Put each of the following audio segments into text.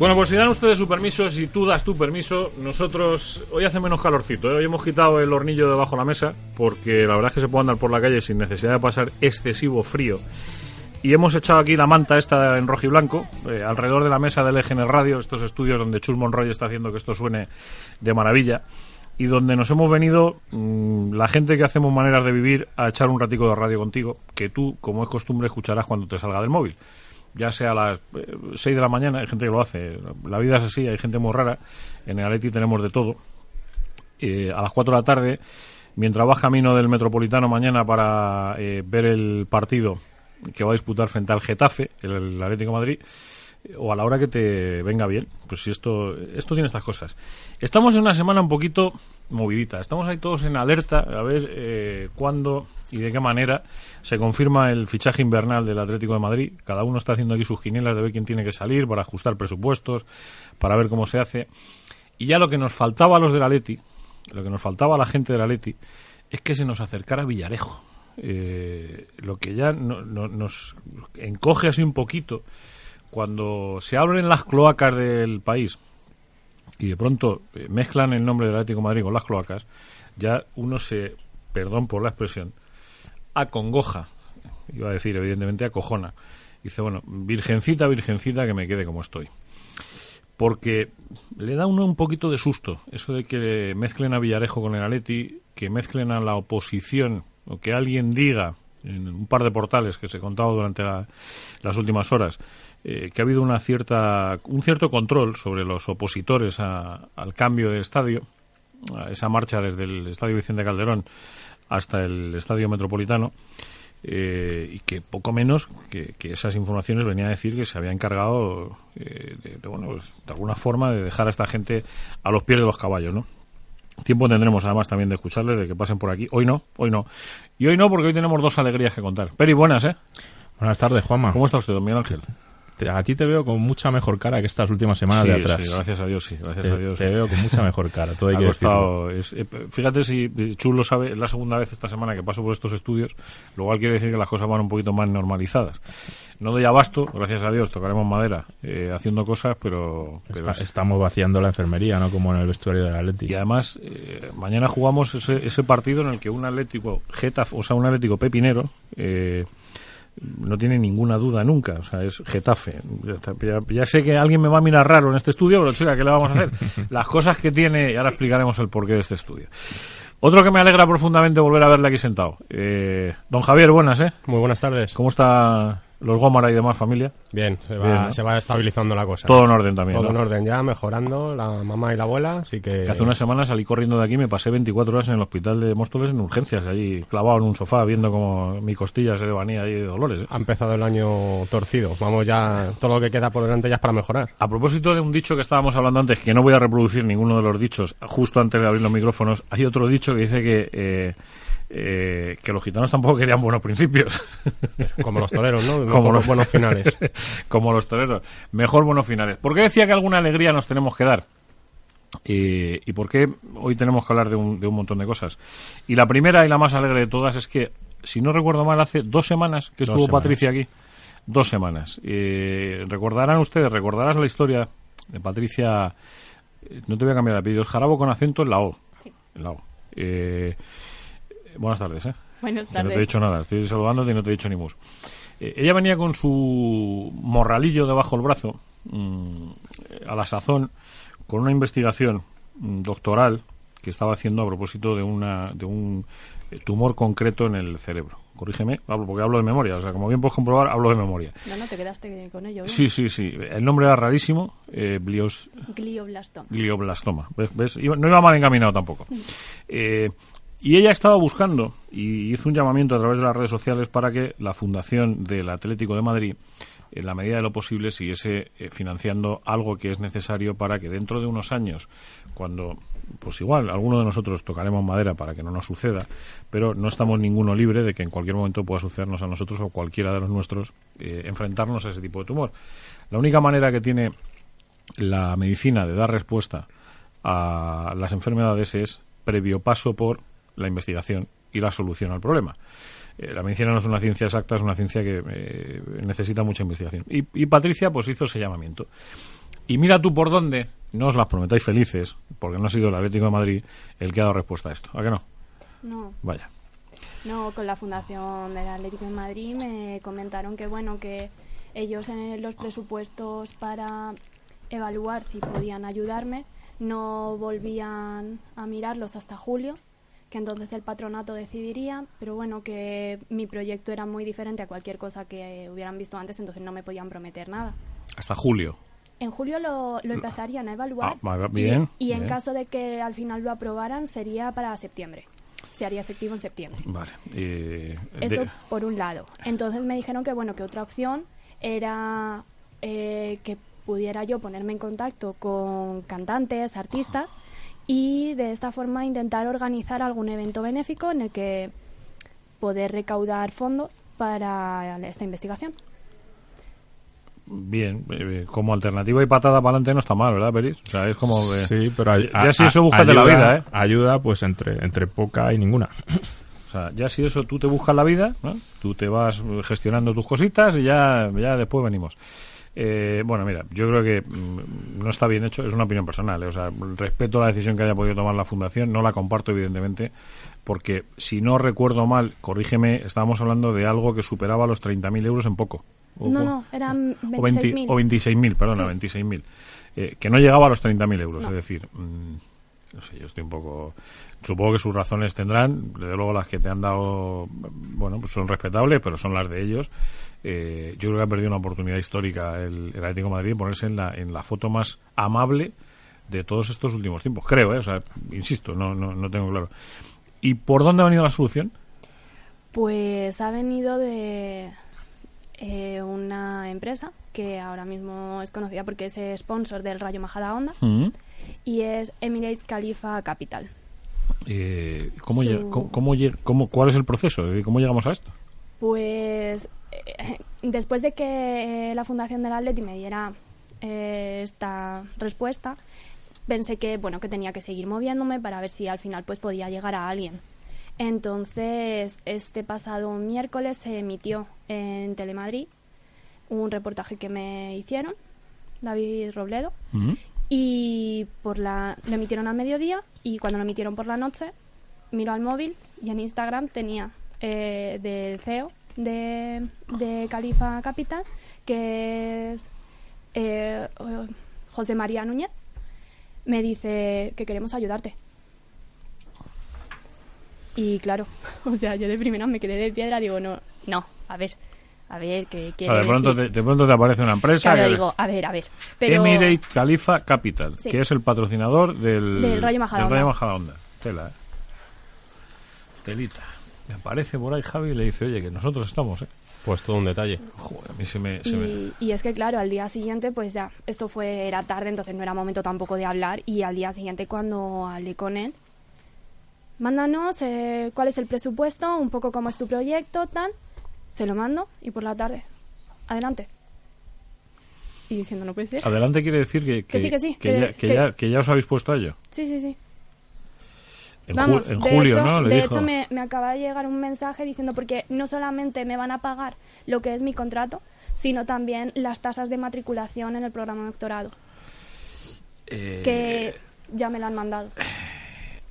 Bueno, pues si dan ustedes su permiso, si tú das tu permiso, nosotros hoy hace menos calorcito. ¿eh? Hoy hemos quitado el hornillo debajo de la mesa porque la verdad es que se puede andar por la calle sin necesidad de pasar excesivo frío. Y hemos echado aquí la manta esta en rojo y blanco, eh, alrededor de la mesa del el radio, estos estudios donde Chus Monroy está haciendo que esto suene de maravilla, y donde nos hemos venido mm, la gente que hacemos maneras de vivir a echar un ratico de radio contigo, que tú, como es costumbre, escucharás cuando te salga del móvil ya sea a las 6 de la mañana, hay gente que lo hace, la vida es así, hay gente muy rara, en el Atleti tenemos de todo, eh, a las 4 de la tarde, mientras vas camino del Metropolitano mañana para eh, ver el partido que va a disputar frente al Getafe, el, Atlético de Madrid, o a la hora que te venga bien. Pues si esto, esto tiene estas cosas. Estamos en una semana un poquito movidita. Estamos ahí todos en alerta a ver eh, cuándo y de qué manera se confirma el fichaje invernal del Atlético de Madrid. Cada uno está haciendo aquí sus quinielas de ver quién tiene que salir para ajustar presupuestos, para ver cómo se hace. Y ya lo que nos faltaba a los del Atleti, lo que nos faltaba a la gente del Atleti, es que se nos acercara Villarejo. Eh, lo que ya no- no- nos encoge así un poquito cuando se abren las cloacas del país y de pronto eh, mezclan el nombre del Atlético de Madrid con las cloacas, ya uno se, perdón por la expresión, acongoja, iba a decir evidentemente acojona. Dice, bueno, virgencita, virgencita, que me quede como estoy. Porque le da uno un poquito de susto eso de que mezclen a Villarejo con el Atleti, que mezclen a la oposición, o que alguien diga en un par de portales que se contaba durante la- las últimas horas, eh, que ha habido una cierta, un cierto control sobre los opositores a- al cambio de estadio, a esa marcha desde el Estadio Vicente Calderón hasta el Estadio Metropolitano, eh, y que poco menos que, que esas informaciones venía a decir que se había encargado eh, de, de, bueno, pues, de alguna forma de dejar a esta gente a los pies de los caballos, ¿no? Tiempo tendremos además también de escucharles, de que pasen por aquí. Hoy no, hoy no. Y hoy no porque hoy tenemos dos alegrías que contar. Peri, buenas, ¿eh? Buenas tardes, Juanma. ¿Cómo está usted, don Miguel Ángel? Te- A ti te veo con mucha mejor cara que estas últimas semanas sí, de atrás. sí, gracias a Dios, sí, gracias te, a Dios. te veo con mucha mejor cara, todo hay Ha que decirlo. costado- es- eh, fíjate si Chus lo sabe, es la segunda vez esta semana que paso por estos estudios, lo cual quiere decir que las cosas van un poquito más normalizadas. No doy abasto, gracias a Dios, tocaremos madera eh, haciendo cosas, pero, pero Está- estamos vaciando la enfermería, ¿no? Como en el vestuario del Atleti. y además eh, mañana jugamos ese, ese partido en el que un Atlético Getafe, o sea, un Atlético Pepinero eh, no tiene ninguna duda nunca, o sea, es Getafe. Ya, está, ya- ya sé que alguien me va a mirar raro en este estudio, pero chica, ¿qué le vamos a hacer? Las cosas que tiene, y ahora explicaremos el porqué de este estudio. Otro que me alegra profundamente volver a verle aquí sentado. Eh, don Javier, buenas, ¿eh? Muy buenas tardes. ¿Cómo está los Gómara y demás familia? Bien, se va, Bien, ¿no? se va estabilizando la cosa. Todo en orden también, Todo ¿no? en orden ya, mejorando la mamá y la abuela, así que... Que hace una semana salí corriendo de aquí, me pasé 24 horas en el hospital de Móstoles en urgencias, allí clavado en un sofá, viendo como mi costilla se devanía ahí de dolores. ¿eh? Ha empezado el año torcido. Vamos ya, todo lo que queda por delante ya es para mejorar. A propósito de un dicho que estábamos hablando antes, que no voy a reproducir ninguno de los dichos justo antes de abrir los micrófonos, hay otro dicho que dice que, eh, eh, que los gitanos tampoco querían buenos principios. Como los toreros, ¿no? Como los- buenos finales. Como los toreros. Mejor buenos finales. ¿Por qué decía que alguna alegría nos tenemos que dar? Eh, ¿Y por qué hoy tenemos que hablar de un, de un montón de cosas? Y la primera y la más alegre de todas es que, si no recuerdo mal, hace dos semanas que Dos estuvo semanas. Patricia aquí. Dos semanas. Eh, recordarán ustedes, recordarás la historia de Patricia, eh, no te voy a cambiar de apellido, es Jarabo con acento en la O. En la O. Eh, buenas tardes, ¿eh? Buenas Que no te he tardes. dicho nada, estoy saludándote y no te he dicho ni mus. Eh, ella venía con su morralillo debajo del brazo, mm, a la sazón, con una investigación mm, doctoral que estaba haciendo a propósito de, una, de un eh, tumor concreto en el cerebro. corrígeme, hablo porque hablo de memoria, o sea, como bien puedes comprobar, hablo de memoria. No, no, te quedaste con ello. ¿eh? Sí, sí, sí, el nombre era rarísimo, eh, Glioblastoma. glioblastoma. ¿Ves? ¿Ves? Iba- no iba mal encaminado tampoco. Eh, y ella estaba buscando y hizo un llamamiento a través de las redes sociales para que la Fundación del Atlético de Madrid, en la medida de lo posible, siguiese eh, financiando algo que es necesario para que dentro de unos años, cuando, pues igual, alguno de nosotros tocaremos madera para que no nos suceda, pero no estamos ninguno libre de que en cualquier momento pueda sucedernos a nosotros o cualquiera de los nuestros eh, enfrentarnos a ese tipo de tumor. La única manera que tiene la medicina de dar respuesta a las enfermedades es previo paso por la investigación y la solución al problema. Eh, la medicina no es una ciencia exacta, es una ciencia que eh, necesita mucha investigación. Y, y Patricia pues hizo ese llamamiento. Y mira tú por dónde, no os las prometáis felices, porque no ha sido el Atlético de Madrid el que ha dado respuesta a esto. ¿A que no? No, Vaya. no, con la Fundación del Atlético de Madrid me comentaron que, bueno, que ellos en los presupuestos para evaluar si podían ayudarme no volvían a mirarlos hasta julio, que entonces el patronato decidiría, pero bueno, que mi proyecto era muy diferente a cualquier cosa que hubieran visto antes, entonces no me podían prometer nada. Hasta julio. En julio lo, lo empezarían a evaluar. Ah, y- bien, y, en caso de que al final lo aprobaran, sería para septiembre. Se haría efectivo en septiembre. Vale. eh, Eso de- por un lado. Entonces me dijeron que bueno que otra opción era eh, que pudiera yo ponerme en contacto con cantantes, artistas y de esta forma intentar organizar algún evento benéfico en el que poder recaudar fondos para esta investigación. Bien, eh, como alternativa y patada para adelante no está mal, ¿verdad, Peris? O sea, es como... eh, Sí, pero ay- ya a- si eso búscate la ayuda- vida, ¿eh? Ayuda, pues entre, entre poca y ninguna. O sea, ya si eso tú te buscas la vida, ¿no? tú te vas gestionando tus cositas y ya, ya después venimos. Eh, bueno, mira, yo creo que mm, no está bien hecho, es una opinión personal. ¿eh? O sea, respeto la decisión que haya podido tomar la Fundación, no la comparto, evidentemente, porque si no recuerdo mal, corrígeme, estábamos hablando de algo que superaba los 30.000 euros en poco. Ojo. No, no, eran O 20 26.000. O 26.000, perdona, 26.000. Eh, que no llegaba a los 30.000 euros, No. es decir, mm, no sé, yo estoy un poco... Supongo que sus razones tendrán, desde luego las que te han dado, bueno, pues son respetables, pero son las de ellos. Eh, yo creo que ha perdido una oportunidad histórica el, el Atlético de Madrid de ponerse en la, en la foto más amable de todos estos últimos tiempos. Creo, ¿eh? O sea, insisto, no, no, no tengo claro. ¿Y por dónde ha venido la solución? Pues ha venido de eh, una empresa que ahora mismo es conocida porque es sponsor del Rayo Majadahonda Mm. y es Emirates Khalifa Capital. Eh, ¿cómo, Su- llega- cómo- cómo ¿Cuál es el proceso? ¿Cómo llegamos a esto? Pues después de que la Fundación del Atleti me diera eh, esta respuesta, pensé que bueno que tenía que seguir moviéndome para ver si al final pues podía llegar a alguien. Entonces, este pasado miércoles se emitió en Telemadrid un reportaje que me hicieron, David Robledo, y por la lo emitieron al mediodía y cuando lo emitieron por la noche miro al móvil y en Instagram tenía eh, del CEO de, de Califa Capital que es eh, eh, José María Núñez me dice que queremos ayudarte y claro o sea yo de primera me quedé de piedra digo no no a ver a ver que O quiere sea, de pronto, te, de pronto te aparece una empresa Claro, que- digo a ver a ver pero Emirate Khalifa Capital, Sí. que es el patrocinador del, Del Rayo Majadahonda. del Rayo Majadahonda. Tela, ¿eh? Telita. Me aparece por ahí Javi y le dice, oye, que nosotros estamos, ¿eh? Pues todo un detalle. Joder, a mí se me... se me- Y, es que claro, al día siguiente, pues ya, esto fue, era tarde, entonces no era momento tampoco de hablar. Y al día siguiente, cuando hablé con él, mándanos eh, cuál es el presupuesto, un poco cómo es tu proyecto, tal. Se lo mando y por la tarde, adelante. Y diciendo, no puede ser. Adelante quiere decir que, Que sí, que sí, que, que- ya, que, que- ya, que ya os habéis puesto a ello. Sí, sí, sí. En, ju- Vamos, en de julio, hecho, ¿no? Le de dijo. hecho me, me acaba de llegar un mensaje diciendo porque no solamente me van a pagar lo que es mi contrato, sino también las tasas de matriculación en el programa de doctorado, Eh, que ya me la han mandado.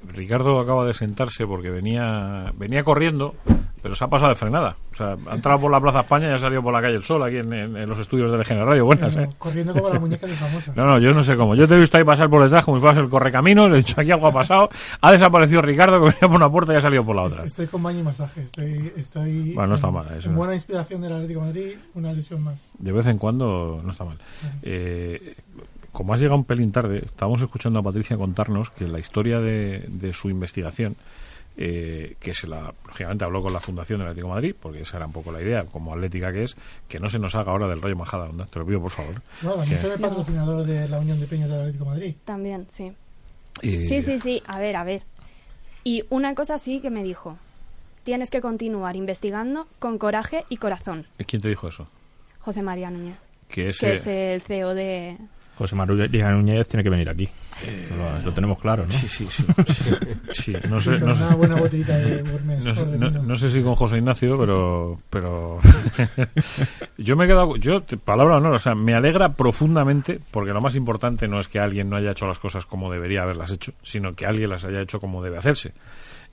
Ricardo acaba de sentarse porque venía venía corriendo pero se ha pasado de frenada. O sea, ha entrado por la Plaza España y ha salido por la calle El Sol, aquí en, en- en los estudios de Legend Radio. Buenas, ¿eh? Corriendo como la muñeca de famosa. No, no, yo no sé cómo. Yo te he visto ahí pasar por detrás como si fueras el correcaminos, he dicho aquí algo ha pasado, ha desaparecido Ricardo que venía por una puerta y ha salido por la otra. Estoy con baño y masaje. Estoy, estoy Bueno, no está mal, eso buena inspiración del Atlético de Madrid, una lesión más. De vez en cuando no está mal. Eh, como has llegado un pelín tarde, estábamos escuchando a Patricia contarnos que la historia de, de su investigación, eh, que se la, lógicamente habló con la Fundación del Atlético de Madrid, porque esa era un poco la idea, como atlética que es, que no se nos haga ahora del Rayo Majada Onda, te lo pido por favor. No, también Que- soy el patrocinador de la Unión de Peñas del Atlético de Madrid. También, sí. Sí, sí, sí. A ver, a ver. Y una cosa sí que me dijo. Tienes que continuar investigando con coraje y corazón. ¿Quién te dijo eso? José María Núñez, Que ese, que es el CEO de... José María Núñez tiene que venir aquí. Lo, lo tenemos claro, ¿no? Sí, sí, sí. sí, sí. No sé, no sé- una buena botellita de Burmese No sé, por de no- vino. no sé si con José Ignacio, pero pero yo me he quedado yo palabra o no, o sea, me alegra profundamente porque lo más importante no es que alguien no haya hecho las cosas como debería haberlas hecho, sino que alguien las haya hecho como debe hacerse.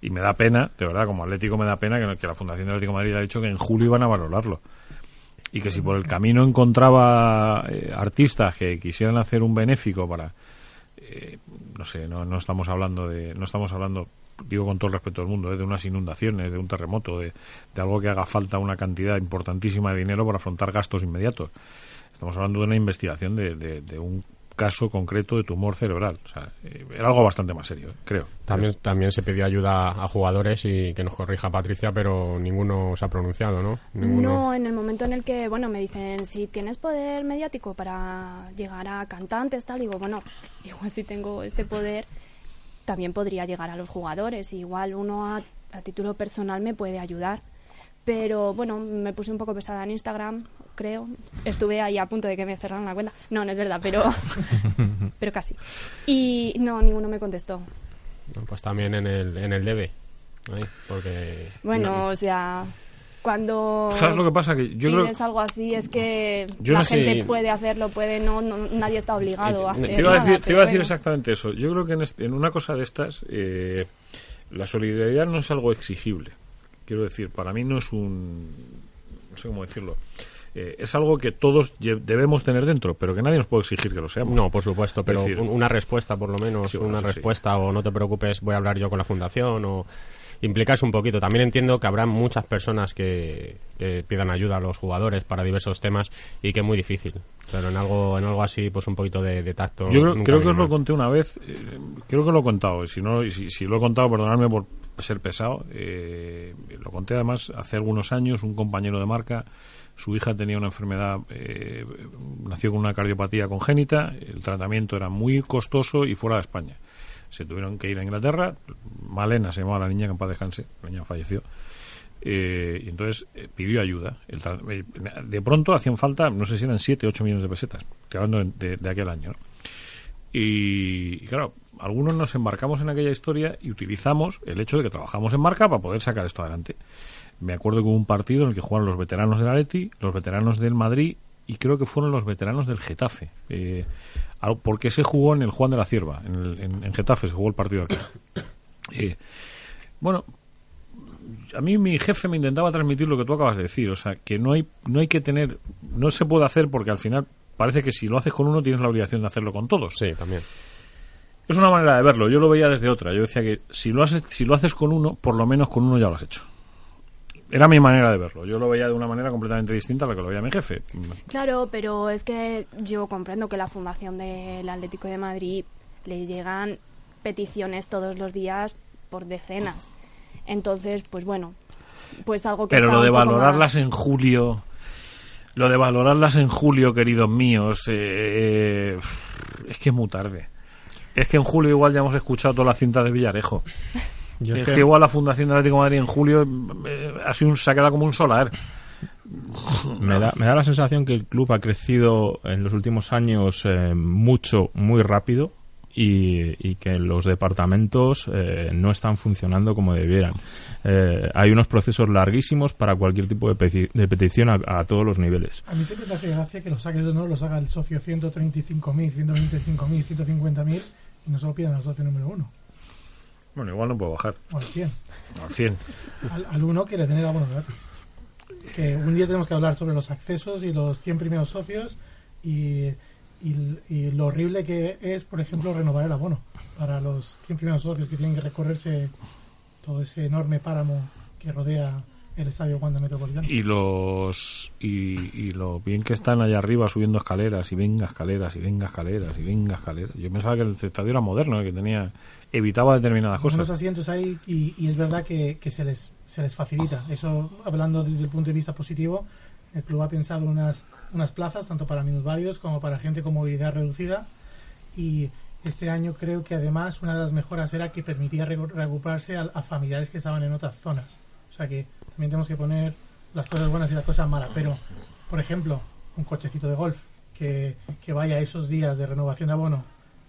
Y me da pena, de verdad, como Atlético me da pena que, que la Fundación del Atlético de Madrid ha dicho que en julio iban a valorarlo. Y que si por el camino encontraba eh, artistas que quisieran hacer un benéfico para eh, no sé, no, no estamos hablando de, no estamos hablando, digo con todo el respeto del mundo, eh, de unas inundaciones, de un terremoto, de, de algo que haga falta una cantidad importantísima de dinero para afrontar gastos inmediatos. Estamos hablando de una investigación de, de- de un caso concreto de tumor cerebral. O sea, eh, era algo bastante más serio, eh, creo. También, también se pidió ayuda a jugadores y que nos corrija Patricia, pero ninguno se ha pronunciado, ¿no? Ninguno. No, en el momento en el que, bueno, me dicen, si tienes poder mediático para llegar a cantantes, tal, digo, bueno, igual si tengo este poder, también podría llegar a los jugadores. Igual uno a, a título personal me puede ayudar. Pero bueno, me puse un poco pesada en Instagram, creo. Estuve ahí a punto de que me cerraran la cuenta. No, no es verdad, pero, pero casi. Y no, ninguno me contestó. Pues también en el, en el debe. ahí, porque. Bueno, no- o sea, cuando ¿Sabes lo que pasa? Que yo creo pides algo así es que Yo la no gente puede hacerlo, puede no, no- nadie está obligado a Te hacer te iba a nada, decir, te pero iba a decir bueno. exactamente eso. Yo creo que en, este- en una cosa de estas, eh, la solidaridad no es algo exigible. Quiero decir, para mí no es un. No sé cómo decirlo. Eh, es algo que todos debemos tener dentro, pero que nadie nos puede exigir que lo seamos. No, por supuesto, pero decir- un- una respuesta, por lo menos, Sí, bueno, una sí. respuesta, o no te preocupes, voy a hablar yo con la fundación, o implicarse un poquito. También entiendo que habrá muchas personas que, que pidan ayuda a los jugadores para diversos temas y que es muy difícil. Pero en algo, en algo así, pues un poquito de, de tacto. Yo creo, que os lo conté una vez, eh, creo que lo he contado, y si, no, si, si lo he contado, perdonadme por ser pesado, eh, lo conté además hace algunos años, un compañero de marca, su hija tenía una enfermedad, eh, nació con una cardiopatía congénita, el tratamiento era muy costoso y fuera de España. Se tuvieron que ir a Inglaterra, Malena se llamaba la niña, que en paz descanse, la niña falleció, eh, y entonces eh, pidió ayuda. Eh, de pronto hacían falta, no sé si eran 7, 8 millones de pesetas, estoy hablando de, de- aquel año. y claro, algunos nos embarcamos en aquella historia y utilizamos el hecho de que trabajamos en marca para poder sacar esto adelante. Me acuerdo que hubo un partido en el que jugaron los veteranos del Atleti, los veteranos del Madrid y creo que fueron los veteranos del Getafe. Eh, porque se jugó en el Juan de la Cierva, en, el- en- en Getafe se jugó el partido aquí. Eh, bueno, a mí mi jefe me intentaba transmitir lo que tú acabas de decir, o sea, que no hay no hay que tener no se puede hacer porque al final parece que si lo haces con uno tienes la obligación de hacerlo con todos. Sí, también. Es una manera de verlo, yo lo veía desde otra. Yo decía que si lo haces si lo haces con uno, por lo menos con uno ya lo has hecho. Era mi manera de verlo. Yo lo veía de una manera completamente distinta a la que lo veía mi jefe. Claro, pero es que yo comprendo que la Fundación del Atlético de Madrid le llegan peticiones todos los días por decenas. Entonces, pues bueno, pues algo que Pero lo de valorarlas más- en julio, lo de valorarlas en julio, queridos míos, eh, eh, es que es muy tarde. Es que en julio igual ya hemos escuchado toda la cinta de Villarejo. Yo es que... que- igual la Fundación del Atlético de Madrid en julio eh, ha sido un, se ha quedado como un solar. Me da, me da la sensación que el club ha crecido en los últimos años eh, mucho, muy rápido y, y que los departamentos eh, no están funcionando como debieran. Eh, hay unos procesos larguísimos para cualquier tipo de, peti- de petición a, a todos los niveles. A mí siempre me hace gracia que los saques de honor los haga el socio 135.000, 125.000, 150.000 y no se lo pidan al socio número uno. Bueno, igual no puedo bajar. O al 100. Al 100. Al, al uno quiere tener abono gratis. Que un día tenemos que hablar sobre los accesos y los 100 primeros socios y, y- y lo horrible que es, por ejemplo, renovar el abono para los 100 primeros socios que tienen que recorrerse todo ese enorme páramo que rodea el estadio Wanda Metropolitano. Y los y, y lo bien que están allá arriba subiendo escaleras y venga escaleras y venga escaleras y venga escaleras. Yo pensaba que el estadio era moderno, que tenía evitaba determinadas unos cosas. asientos ahí y, y es verdad que, que se les se les facilita. Eso hablando desde el punto de vista positivo el club ha pensado unas unas plazas tanto para minusválidos como para gente con movilidad reducida. Y este año creo que además una de las mejoras era que permitía re- reagruparse a, a familiares que estaban en otras zonas. O sea que también tenemos que poner las cosas buenas y las cosas malas. Pero por ejemplo un cochecito de golf que, que vaya esos días de renovación de abono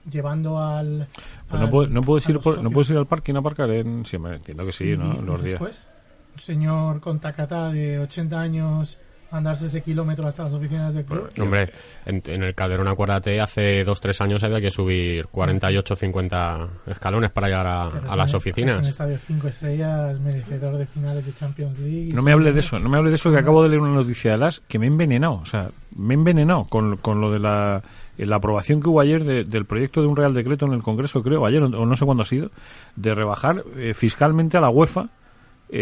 llevando al, Pues no, puedes, no, puedes a ir por- no puedes ir al parque y no aparcar en... Sí, hombre, entiendo que sí, ¿no? Los días. después, un señor con tacatá de 80 años andarse ese kilómetro hasta las oficinas del club. Hombre, en, en el Calderón, acuérdate, hace dos tres años había que subir 48 50 escalones para llegar a, a las un- Es un oficinas. estadio 5 estrellas, merecedor de finales de Champions League. No me hable de eso, no me hable de eso que acabo de leer una noticia de las que me he envenenado, o sea, me he envenenado con, con lo de la, la aprobación que hubo ayer de- del proyecto de un Real Decreto en el Congreso, creo, ayer o no sé cuándo ha sido, de rebajar eh, fiscalmente a la UEFA eh,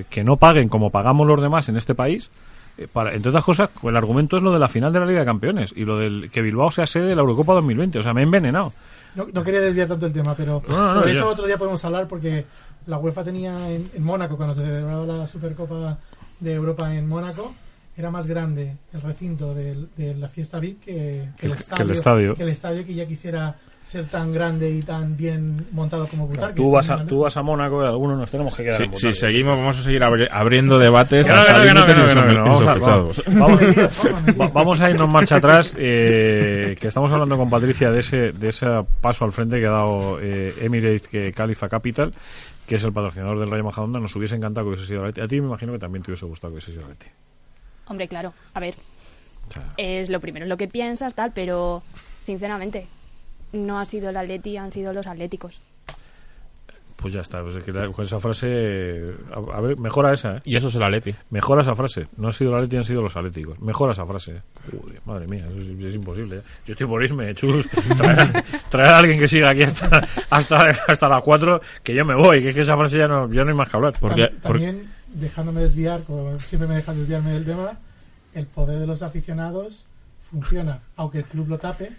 eh, que no paguen como pagamos los demás en este país. eh, para, entre otras cosas, el argumento es lo de la final de la Liga de Campeones y lo del que Bilbao sea sede de la Eurocopa 2020. O sea, me he envenenado. No, no quería desviar tanto el tema, pero No, no, no, sobre eso otro día podemos hablar porque la UEFA tenía en, en Mónaco, cuando se celebraba la Supercopa de Europa en Mónaco, era más grande el recinto de, la fiesta VIP que, que el Que- que estadio, el estadio. que el estadio que ya quisiera ser tan grande y tan bien montado como Butarque. Tú vas, a, tú vas a Mónaco y algunos nos tenemos que quedar Si, en si seguimos, vamos a seguir abri- abriendo debates. Vamos a- irnos marcha atrás, eh, que estamos hablando con Patricia de ese, de ese paso al frente que ha dado eh, Emirates que Califa Capital, que es el patrocinador del Rayo Majadahonda. Nos hubiese encantado que hubiese sido Leti. A ti me imagino que también te hubiese gustado que hubiese sido Leti. Hombre, claro, a ver, es lo primero lo que piensas, tal, pero sinceramente, no ha sido el Atleti, han sido los Atléticos. pues ya está. Pues es que la- con esa frase, a, a ver, mejora esa, ¿eh? Y eso es el Atleti. Mejora esa frase. No ha sido el Atleti, han sido los Atléticos. Mejora esa frase. ¿eh? Uy, madre mía, eso es, es imposible. ¿eh? Yo estoy por irme, chus. Traer, traer a alguien que siga aquí hasta, hasta, hasta las 4, que yo me voy. Que es que esa frase ya no, ya no hay más que hablar. Porque- Tam- También, dejándome desviar, como siempre me dejan desviarme del tema, el poder de los aficionados funciona, aunque el club lo tape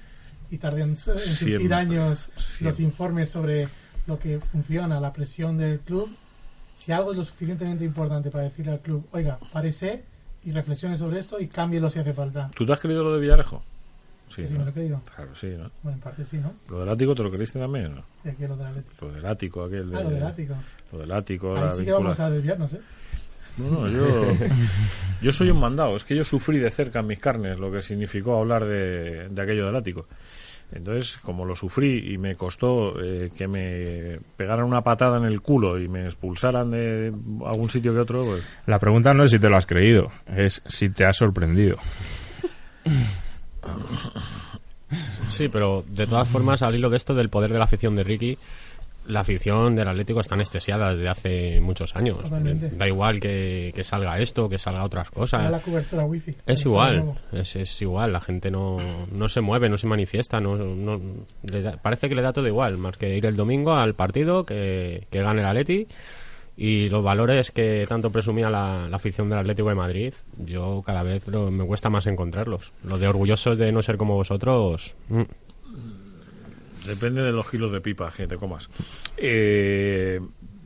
y tarden en surgir Siempre, años los siempre. informes sobre lo que funciona, la presión del club. Si algo es lo suficientemente importante para decirle al club, oiga, parece y reflexione sobre esto y cámbielo si hace falta. ¿Tú te has creído lo de Villarejo? Sí, Que sí, ¿no? me lo he creído. Claro, sí, ¿no? Bueno, en parte sí, ¿no? Lo del ático te lo creíste también, ¿no? Y aquí lo del Atlético. Lo del ático, aquel de... Ah, lo del ático. Lo del ático, Ahí la sí que vamos a desviarnos, ¿eh? No, no, yo, yo soy un mandado. Es que yo sufrí de cerca en mis carnes lo que significó hablar de, de aquello del ático. Entonces, como lo sufrí y me costó eh, que me pegaran una patada en el culo y me expulsaran de algún sitio que otro, pues La pregunta no es si te lo has creído, es si te has sorprendido. Sí, pero de todas formas, al hilo de esto del poder de la afición de Ricky, la afición del Atlético está anestesiada desde hace muchos años. Totalmente. Da igual que, que salga esto, que salga otras cosas. la cobertura wifi. Es igual, es, es igual, la gente no, no se mueve, no se manifiesta, no, no- le da- parece que le da todo igual, más que ir el domingo al partido, que, que gane el Atleti y los valores que tanto presumía la, la afición del Atlético de Madrid, yo cada vez lo- me cuesta más encontrarlos. Lo de orgullosos de no ser como vosotros, mm, depende de los kilos de pipa que te comas. Eh,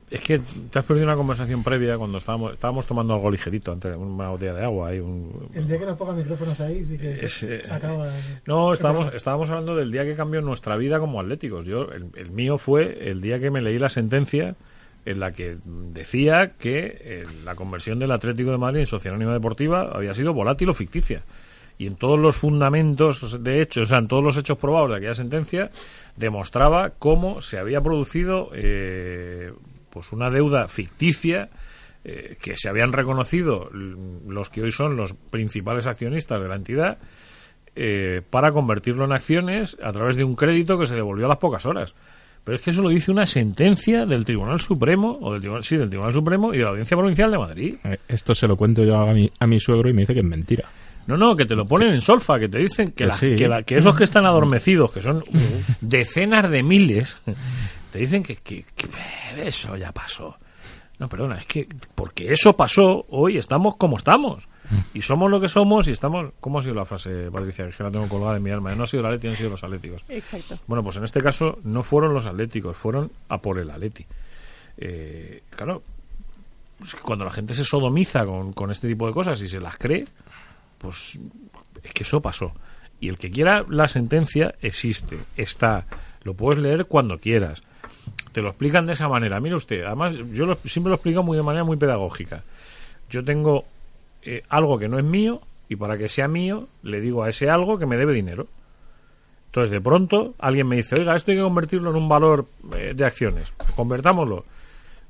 es que te has perdido una conversación previa cuando estábamos, estábamos tomando algo ligerito, antes una botella de agua y un, El día que nos pongan micrófonos ahí, sí que Es, se, eh, se acaba. No, estábamos, estábamos hablando del día que cambió nuestra vida como atléticos. Yo, el, el mío fue el día que me leí la sentencia en la que decía que eh, la conversión del Atlético de Madrid en Sociedad Anónima Deportiva había sido volátil o ficticia. Y en todos los fundamentos de hechos, o sea, en todos los hechos probados de aquella sentencia, demostraba cómo se había producido eh, pues una deuda ficticia eh, que se habían reconocido los que hoy son los principales accionistas de la entidad eh, para convertirlo en acciones a través de un crédito que se devolvió a las pocas horas. Pero es que eso lo dice una sentencia del Tribunal Supremo, o del Tribunal, sí, del Tribunal Supremo y de la Audiencia Provincial de Madrid. Eh, Esto se lo cuento yo a mi, a mi suegro y me dice que es mentira. No, no, que te lo ponen en solfa, que te dicen que, la- sí. que, la- que esos que están adormecidos, que son decenas de miles, te dicen que, que- que, eh, eso ya pasó. No, perdona, es que porque eso pasó, hoy estamos como estamos. Y somos lo que somos y estamos... ¿Cómo ha sido la frase, Patricia? Que la tengo colgada en mi alma. No ha sido la Leti, han sido los atléticos. Exacto. Bueno, pues en este caso no fueron los atléticos, fueron a por el Atleti. Eh, claro, pues que cuando la gente se sodomiza con, con este tipo de cosas y se las cree, pues es que eso pasó. Y el que quiera la sentencia existe, está, lo puedes leer cuando quieras. Te lo explican de esa manera. Mire usted, además yo siempre lo explico muy de manera muy pedagógica. Yo tengo eh, algo que no es mío y para que sea mío le digo a ese algo que me debe dinero. Entonces, de pronto, alguien me dice, oiga, esto hay que convertirlo en un valor eh, de acciones. Convertámoslo.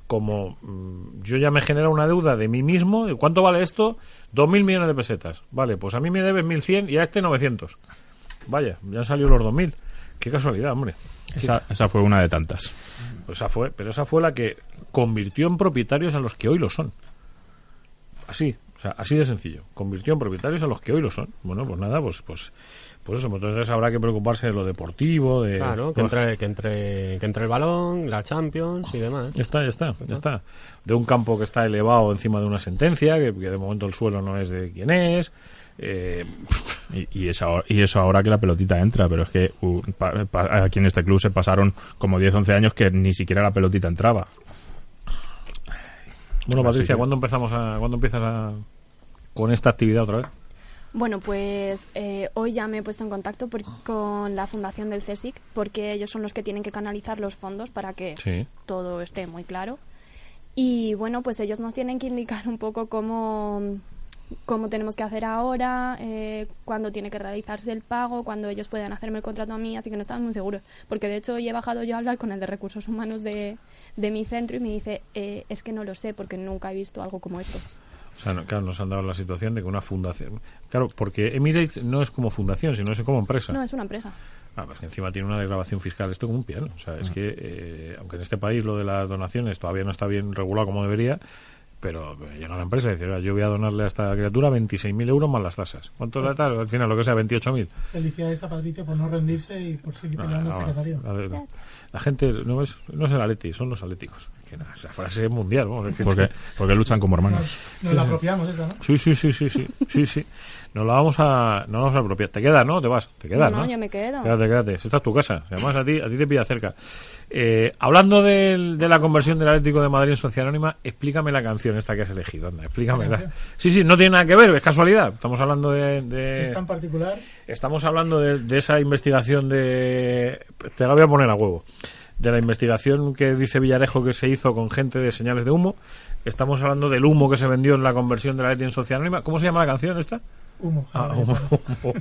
Como mm, yo ya me genera una deuda de mí mismo, ¿y ¿cuánto vale esto? Dos mil millones de pesetas. Vale, pues a mí me debes 1.100 y a este 900. Vaya, ya han salido los 2.000. Qué casualidad, hombre. Esa, esa fue una de tantas. Pues esa fue, pero esa fue la que convirtió en propietarios a los que hoy lo son. Así, o sea, así de sencillo. Convirtió en propietarios a los que hoy lo son. Bueno, pues nada, pues pues pues eso, pues entonces habrá que preocuparse de lo deportivo, de Claro, que pues, entre, que, entre, que entre el balón, la Champions y demás. ya está, ya está, ya está. De un campo que está elevado encima de una sentencia, que, que de momento el suelo no es de quien es. Eh, Y, y, eso, y eso ahora que la pelotita entra, pero es que uh, pa- pa- aquí en este club se pasaron como 10, 11 años que ni siquiera la pelotita entraba. bueno, Así Patricia, que- ¿cuándo empezamos a, ¿cuándo empiezas a, con esta actividad otra vez? Bueno, pues eh, hoy ya me he puesto en contacto por- con la fundación del CSIC porque ellos son los que tienen que canalizar los fondos para que Sí. todo esté muy claro. Y bueno, pues ellos nos tienen que indicar un poco cómo, cómo tenemos que hacer ahora, eh, cuándo tiene que realizarse el pago, cuándo ellos pueden hacerme el contrato a mí, así que no estamos muy seguros. Porque de hecho hoy he bajado yo a hablar con el de recursos humanos de, de mi centro y me dice, eh, es que no lo sé porque nunca he visto algo como esto. O sea, no- claro, nos han dado la situación de que una fundación... Claro, porque Emirates no es como fundación, sino es como empresa. No, es una empresa. Ah, pues que encima tiene una desgrabación fiscal esto como un piano. O sea, es que, eh, aunque en este país lo de las donaciones todavía no está bien regulado como debería, pero llega la empresa y dice, "Oiga, yo voy a donarle a esta criatura 26.000 euros más las tasas. ¿Cuánto da tal? Al final, lo que sea, 28.000. Felicidades a Patricia por no rendirse y por seguir No, peleando no, hasta que ha salido. la, la- la gente no es, no es el Atleti, son los atléticos. Que nada, esa frase es mundial. vamos, es que- Porque, porque luchan como hermanos. Nos, nos la apropiamos esa, ¿no? Sí, sí, sí, sí, sí, sí, sí. Nos la vamos a, no la vamos a apropiar. Te quedas, ¿no? Te vas, te quedas, no, ¿no? yo me quedo. Quédate, quédate. Esta es tu casa. Además, a ti, a ti te pilla cerca. Eh, hablando del- de, la conversión del Atlético de Madrid en Sociedad Anónima, explícame la canción esta que has elegido. Anda, explícamela. Sí, sí, no tiene nada que ver, es casualidad. Estamos hablando de... de- Esta en particular, Estamos hablando de, de esa investigación de... Te la voy a poner a huevo. De la investigación que dice Villarejo que se hizo con gente de señales de humo. Estamos hablando del humo que se vendió en la conversión de la Leti en Sociedad Anónima. ¿Cómo se llama la canción esta? humo. Ah, Javier, humo.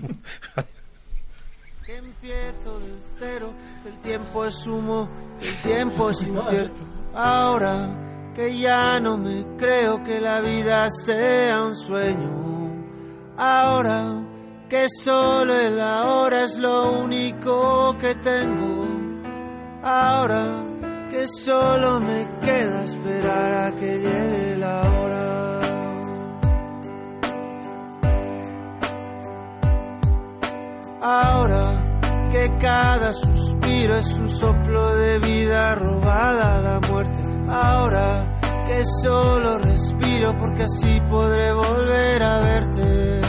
que empiezo de cero, el tiempo es humo, el tiempo es incierto. Ahora que ya no me creo que la vida sea un sueño. Ahora que solo el ahora es lo único que tengo. Ahora que solo me queda esperar a que llegue la hora. Ahora que cada suspiro es un soplo de vida robada a la muerte. Ahora que solo respiro porque así podré volver a verte.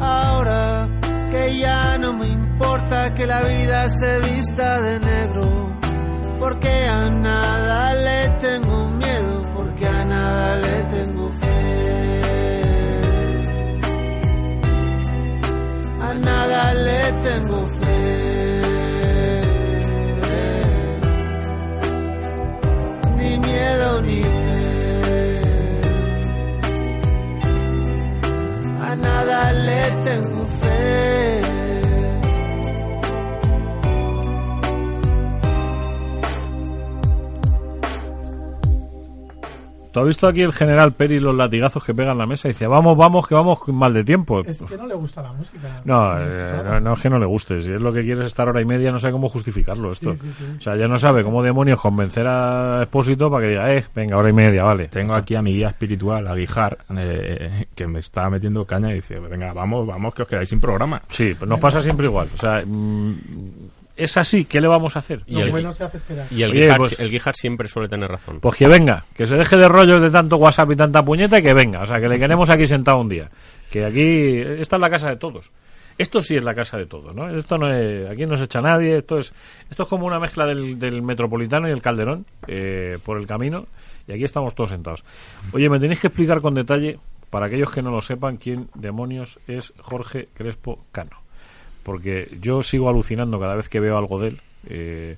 Ahora que ya no me importa que la vida se vista de negro. Porque a nada le tengo miedo, porque a nada le tengo fe. a nada le tengo fe. Ni miedo ni fe. A nada le tengo fe. ¿Tú has visto aquí el general Peri los latigazos que pega en la mesa? Y dice, vamos, vamos, que vamos mal de tiempo. Es que no le gusta la música. No, eh, no, no es que no le guste. Si es lo que quieres estar hora y media, no sé cómo justificarlo esto. Sí, sí, sí. O sea, ya no sabe cómo demonios convencer a Expósito para que diga, eh, venga, hora y media, vale. Tengo aquí a mi guía espiritual, a Guijar, eh, que me está metiendo caña y dice, venga, vamos, vamos, que os quedáis sin programa. Sí, pues nos pasa siempre igual. O sea, mm, es así, ¿qué le vamos a hacer? Y Lo el- bueno se hace esperar. Y el Oye, Guijar, pues- el Guijar siempre suele tener razón. Pues que venga, que se deje de rollos de tanto WhatsApp y tanta puñeta y que venga. O sea, que le queremos aquí sentado un día. Que aquí, esta es la casa de todos. Esto sí es la casa de todos, ¿no? Esto no es, aquí no se echa nadie, esto es, esto es como una mezcla del, del Metropolitano y el Calderón, eh, por el camino, y aquí estamos todos sentados. Oye, me tenéis que explicar con detalle, para aquellos que no lo sepan, quién demonios es Jorge Crespo Cano. Porque yo sigo alucinando cada vez que veo algo de él. Eh,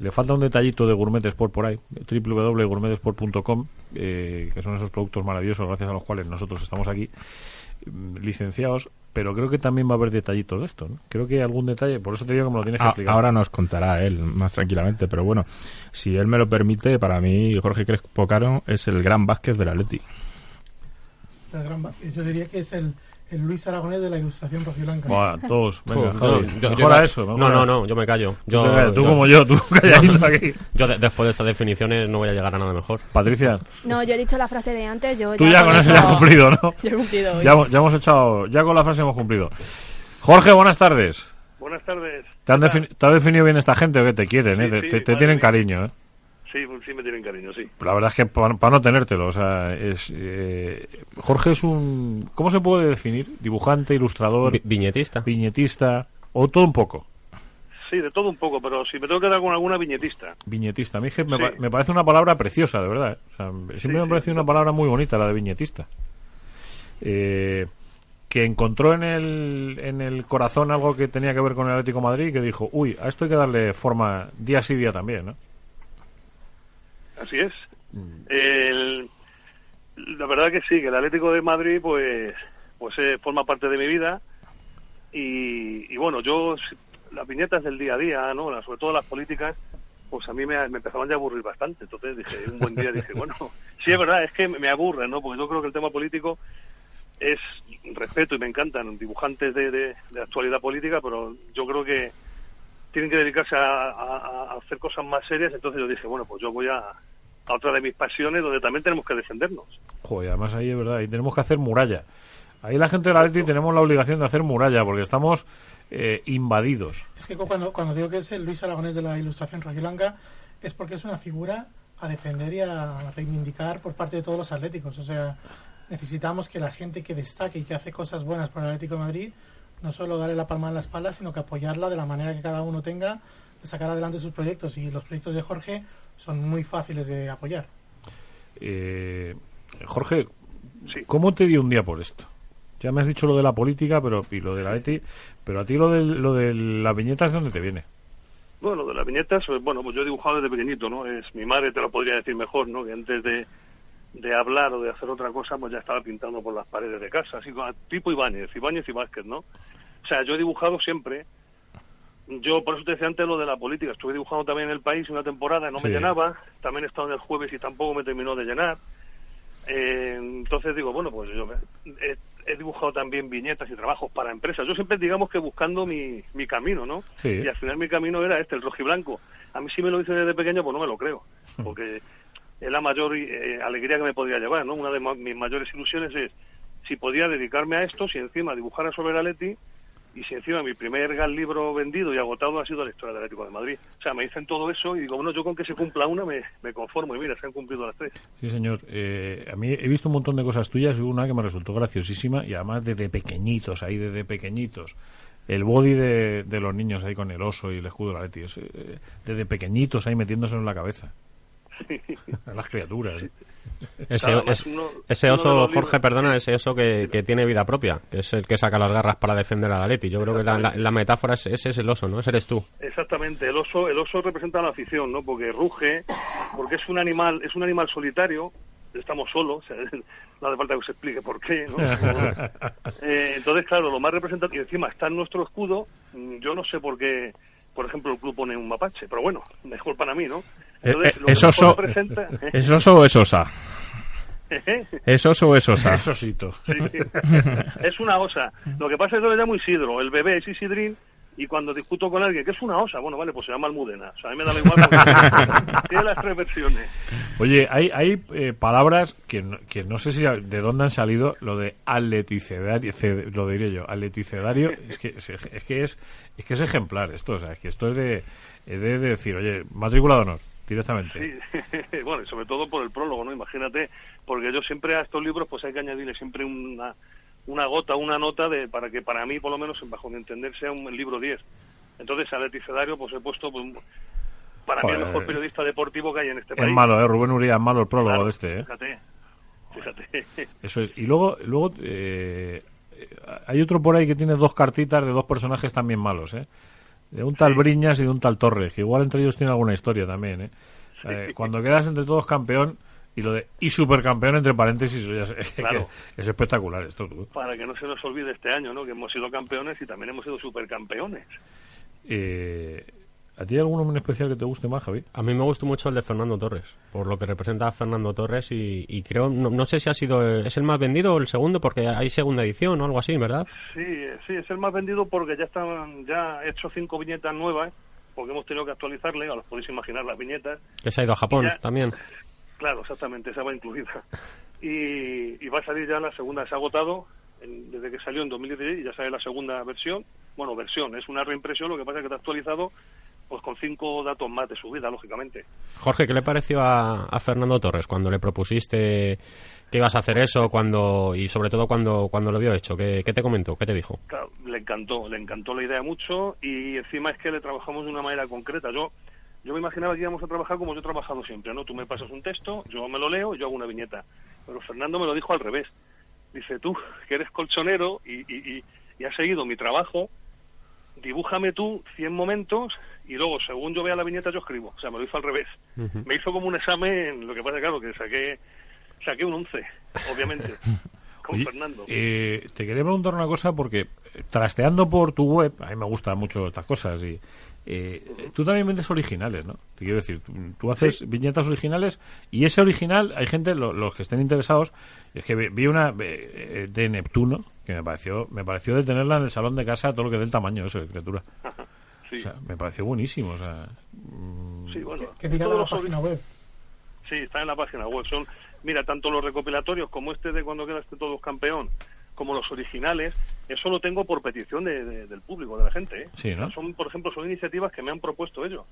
le falta un detallito de Gourmet Sport por ahí, www.gourmetesport.com, eh, que son esos productos maravillosos gracias a los cuales nosotros estamos aquí mm, licenciados, pero creo que también va a haber detallitos de esto. ¿no? Creo que hay algún detalle, por eso te digo que me lo tienes que A- explicar. Ah, ahora nos contará él más tranquilamente, pero bueno, si él me lo permite, para mí Jorge Crespo Caro es el gran Vázquez del Atleti. El gran Vázquez. Yo diría que es el, el Luis Aragonés de la ilustración rojiblanca. Buah, todos, venga, Uf, Javi, yo- yo- mejora yo- eso. No, mejora. no, no, yo me callo. Yo, Tú, como yo, tú calladito aquí. yo de- después de estas definiciones no voy a llegar a nada mejor. Patricia, No, yo he dicho la frase de antes, yo tú ya con eso ya has cumplido, ¿no? Yo he cumplido hoy. Ya, hemos- ya hemos echado, ya con la frase hemos cumplido. Jorge, buenas tardes. Buenas tardes. ¿Te, han defini- te ha definido bien esta gente o que te quieren? ¿eh? Sí, Te- sí, te, te tienen mía. cariño, ¿eh? Sí, sí me tienen cariño, sí. La verdad es que para no tenértelo, o sea, es eh, Jorge es un ¿cómo se puede definir? Dibujante, ilustrador, Vi- viñetista. viñetista o todo un poco. Sí, de todo un poco, pero si me tengo que dar con alguna viñetista. Viñetista, a mí es que me, Sí. pa- me parece una palabra preciosa, de verdad. ¿eh? O sea, siempre Sí, me ha sí, parecido sí. una palabra muy bonita la de viñetista. Eh, que encontró en el, en el corazón algo que tenía que ver con el Atlético de Madrid y que dijo, uy, a esto hay que darle forma día sí día también, ¿no? Así es. Mm. El- la verdad que sí, que el Atlético de Madrid, pues, pues eh, forma parte de mi vida. Y, y bueno, yo, las viñetas del día a día, ¿no? Sobre todo las políticas, pues a mí me, me empezaban ya a aburrir bastante. Entonces dije, un buen día dije, bueno, sí es verdad, es que me aburre, ¿no? Porque yo creo que el tema político es respeto y me encantan dibujantes de, de, de actualidad política, pero yo creo que tienen que dedicarse a, a- a hacer cosas más serias. Entonces yo dije, bueno, pues yo voy a, a otra de mis pasiones donde también tenemos que defendernos. Joder, además ahí es verdad, ahí tenemos que hacer muralla. Ahí la gente del Atleti tenemos la obligación de hacer muralla porque estamos eh, invadidos. Es que cuando, cuando digo que es el Luis Aragonés de la ilustración rojiblanca es porque es una figura a defender y a reivindicar por parte de todos los atléticos. O sea, necesitamos que la gente que destaque y que hace cosas buenas por el Atlético de Madrid no solo darle la palma en la espalda, sino que apoyarla de la manera que cada uno tenga de sacar adelante sus proyectos. Y los proyectos de Jorge son muy fáciles de apoyar. Eh, Jorge, Sí. ¿cómo te dio un día por esto? Ya me has dicho lo de la política pero y lo de la Atleti, pero a ti lo de, lo de las viñetas, ¿de dónde te viene? Bueno, de las viñetas, pues, bueno, pues yo he dibujado desde pequeñito, ¿no? Es mi madre te lo podría decir mejor, ¿no? Que antes de, de hablar o de hacer otra cosa, pues ya estaba pintando por las paredes de casa, así como tipo Ibáñez, Ibáñez y Vázquez, ¿no? O sea, yo he dibujado siempre. Yo, por eso te decía antes lo de la política. Estuve dibujando también en el país una temporada, no Sí. me llenaba. También he estado en el jueves y tampoco me terminó de llenar. Eh, entonces digo, bueno, pues yo me- he, he dibujado también viñetas y trabajos para empresas. Yo siempre, digamos que buscando mi, mi camino, ¿no? Sí. Y al final mi camino era este, el rojiblanco. A mí si me lo dicen desde pequeño, pues no me lo creo. Porque es la mayor eh, alegría que me podría llevar, ¿no? Una de ma- mis mayores ilusiones es si podía dedicarme a esto, si encima dibujara sobre el Atleti y si encima mi primer gran libro vendido y agotado ha sido la historia del Atlético de Madrid. O sea, me dicen todo eso y digo, bueno, yo con que se cumpla una me, me conformo y mira, se han cumplido las tres. Sí, señor. Eh, a mí he visto un montón de cosas tuyas y una que me resultó graciosísima y además desde pequeñitos, ahí desde pequeñitos. El body de, de los niños ahí con el oso y el escudo de la Atleti. es, eh, desde pequeñitos ahí metiéndose en la cabeza. A las criaturas. Ese, Claro, es- además uno- ese oso, Jorge, libros- perdona, ese oso que, que tiene vida propia, que es el que saca las garras para defender al Atleti. Yo creo que la, la- la metáfora es, ese es el oso, ¿no? Ese eres tú. Exactamente, el oso, el oso representa a la afición, ¿no? Porque ruge, porque es un animal, es un animal solitario, estamos solos, o sea, no hace falta que se explique por qué, ¿no? Eh, entonces, claro, lo más representativo, y encima está en nuestro escudo, mm, yo no sé por qué, por ejemplo, el club pone un mapache, pero bueno, mejor para mí, ¿no? Eh, Entonces, eh, lo que ¿Es oso, representa, ¿eh? ¿Es oso o es osa? ¿Es oso o es osa? Es osito. Sí. es una osa. Lo que pasa es que yo le llamo Isidro. El bebé es Isidrín. Y cuando discuto con alguien que es una osa, bueno, vale, pues se llama Almudena. O sea, a mí me da igual porque tiene las tres versiones. Oye, hay, hay eh, palabras que no, que no sé si de dónde han salido, lo de atleticedario, ce- lo diré yo, atleticedario, es que es, es que es, es que es ejemplar esto, o sea, es que esto es de, es de decir, oye, matrícula de honor, directamente. Sí, bueno, y sobre todo por el prólogo, ¿no? Imagínate, porque yo siempre a estos libros pues hay que añadirle siempre una, una gota, una nota de para que para mí, por lo menos, bajo mi entender, sea un libro 10. Entonces, a Leti Cedario, pues he puesto pues, para mí el Joder. mejor periodista deportivo que hay en este Es país. malo, ¿eh? Rubén Uría es malo el prólogo Claro, de este, ¿eh? Fíjate, fíjate. Eso es. Y luego, luego eh, eh, hay otro por ahí que tiene dos cartitas de dos personajes también malos, ¿eh? De un tal Briñas y de un tal Torres, que igual entre ellos tiene alguna historia también, ¿eh? Eh, cuando quedas entre todos campeón y lo de y supercampeón entre paréntesis, eso ya es, Claro. es espectacular esto, tú. para que no se nos olvide este año, ¿no? Que hemos sido campeones y también hemos sido supercampeones. Eh, ¿A ti hay alguno en especial que te guste más, Javi? A mí me gustó mucho el de Fernando Torres, por lo que representa a Fernando Torres y, y creo, no, no sé si ha sido, es el más vendido o el segundo, porque hay segunda edición o algo así, ¿verdad? Sí, eh, sí, es el más vendido porque ya están ya he hecho cinco viñetas nuevas, porque hemos tenido que actualizarle, os podéis imaginar las viñetas. Que se ha ido a Japón Ya. también. Claro, exactamente, esa va incluida. Y, y va a salir ya la segunda, se ha agotado en- desde que salió en 2016 y ya sale la segunda versión. Bueno, versión, es una reimpresión, lo que pasa es que está actualizado pues con cinco datos más de su vida, lógicamente. Jorge, ¿qué le pareció a, a Fernando Torres cuando le propusiste que ibas a hacer eso cuando y sobre todo cuando, cuando lo vio hecho? ¿Qué, qué te comentó? ¿Qué te dijo? Claro, le encantó, le encantó la idea mucho y encima es que le trabajamos de una manera concreta. Yo yo me imaginaba que íbamos a trabajar como yo he trabajado siempre, ¿no? Tú me pasas un texto, yo me lo leo yo hago una viñeta. Pero Fernando me lo dijo al revés. Dice, tú, que eres colchonero y, y, y- y has seguido mi trabajo, dibújame tú 100 momentos y luego, según yo vea la viñeta, yo escribo. O sea, me lo hizo al revés. Me hizo como un examen, lo que pasa, claro, que saqué, saqué un 11, obviamente, con Oye, Fernando. eh, te quería preguntar una cosa porque trasteando por tu web, a mí me gustan mucho estas cosas y eh, tú también vendes originales, ¿no? Te quiero decir, tú, tú haces viñetas originales y ese original, hay gente, lo- los que estén interesados, es que vi, vi una eh, de Neptuno que me pareció, me pareció de tenerla en el salón de casa todo lo que dé el tamaño eso de criatura. Sí, O sea, me pareció buenísimo, o sea, mm, sí, bueno. Que diga todos la los ori- página web. Sí, está en la página web. Son, mira, tanto los recopilatorios como este de cuando quedaste todos campeón, como los originales, eso lo tengo por petición de- de- del público, de la gente. ¿eh? Sí, ¿no? O sea, Son, por ejemplo, son iniciativas que me han propuesto ellos.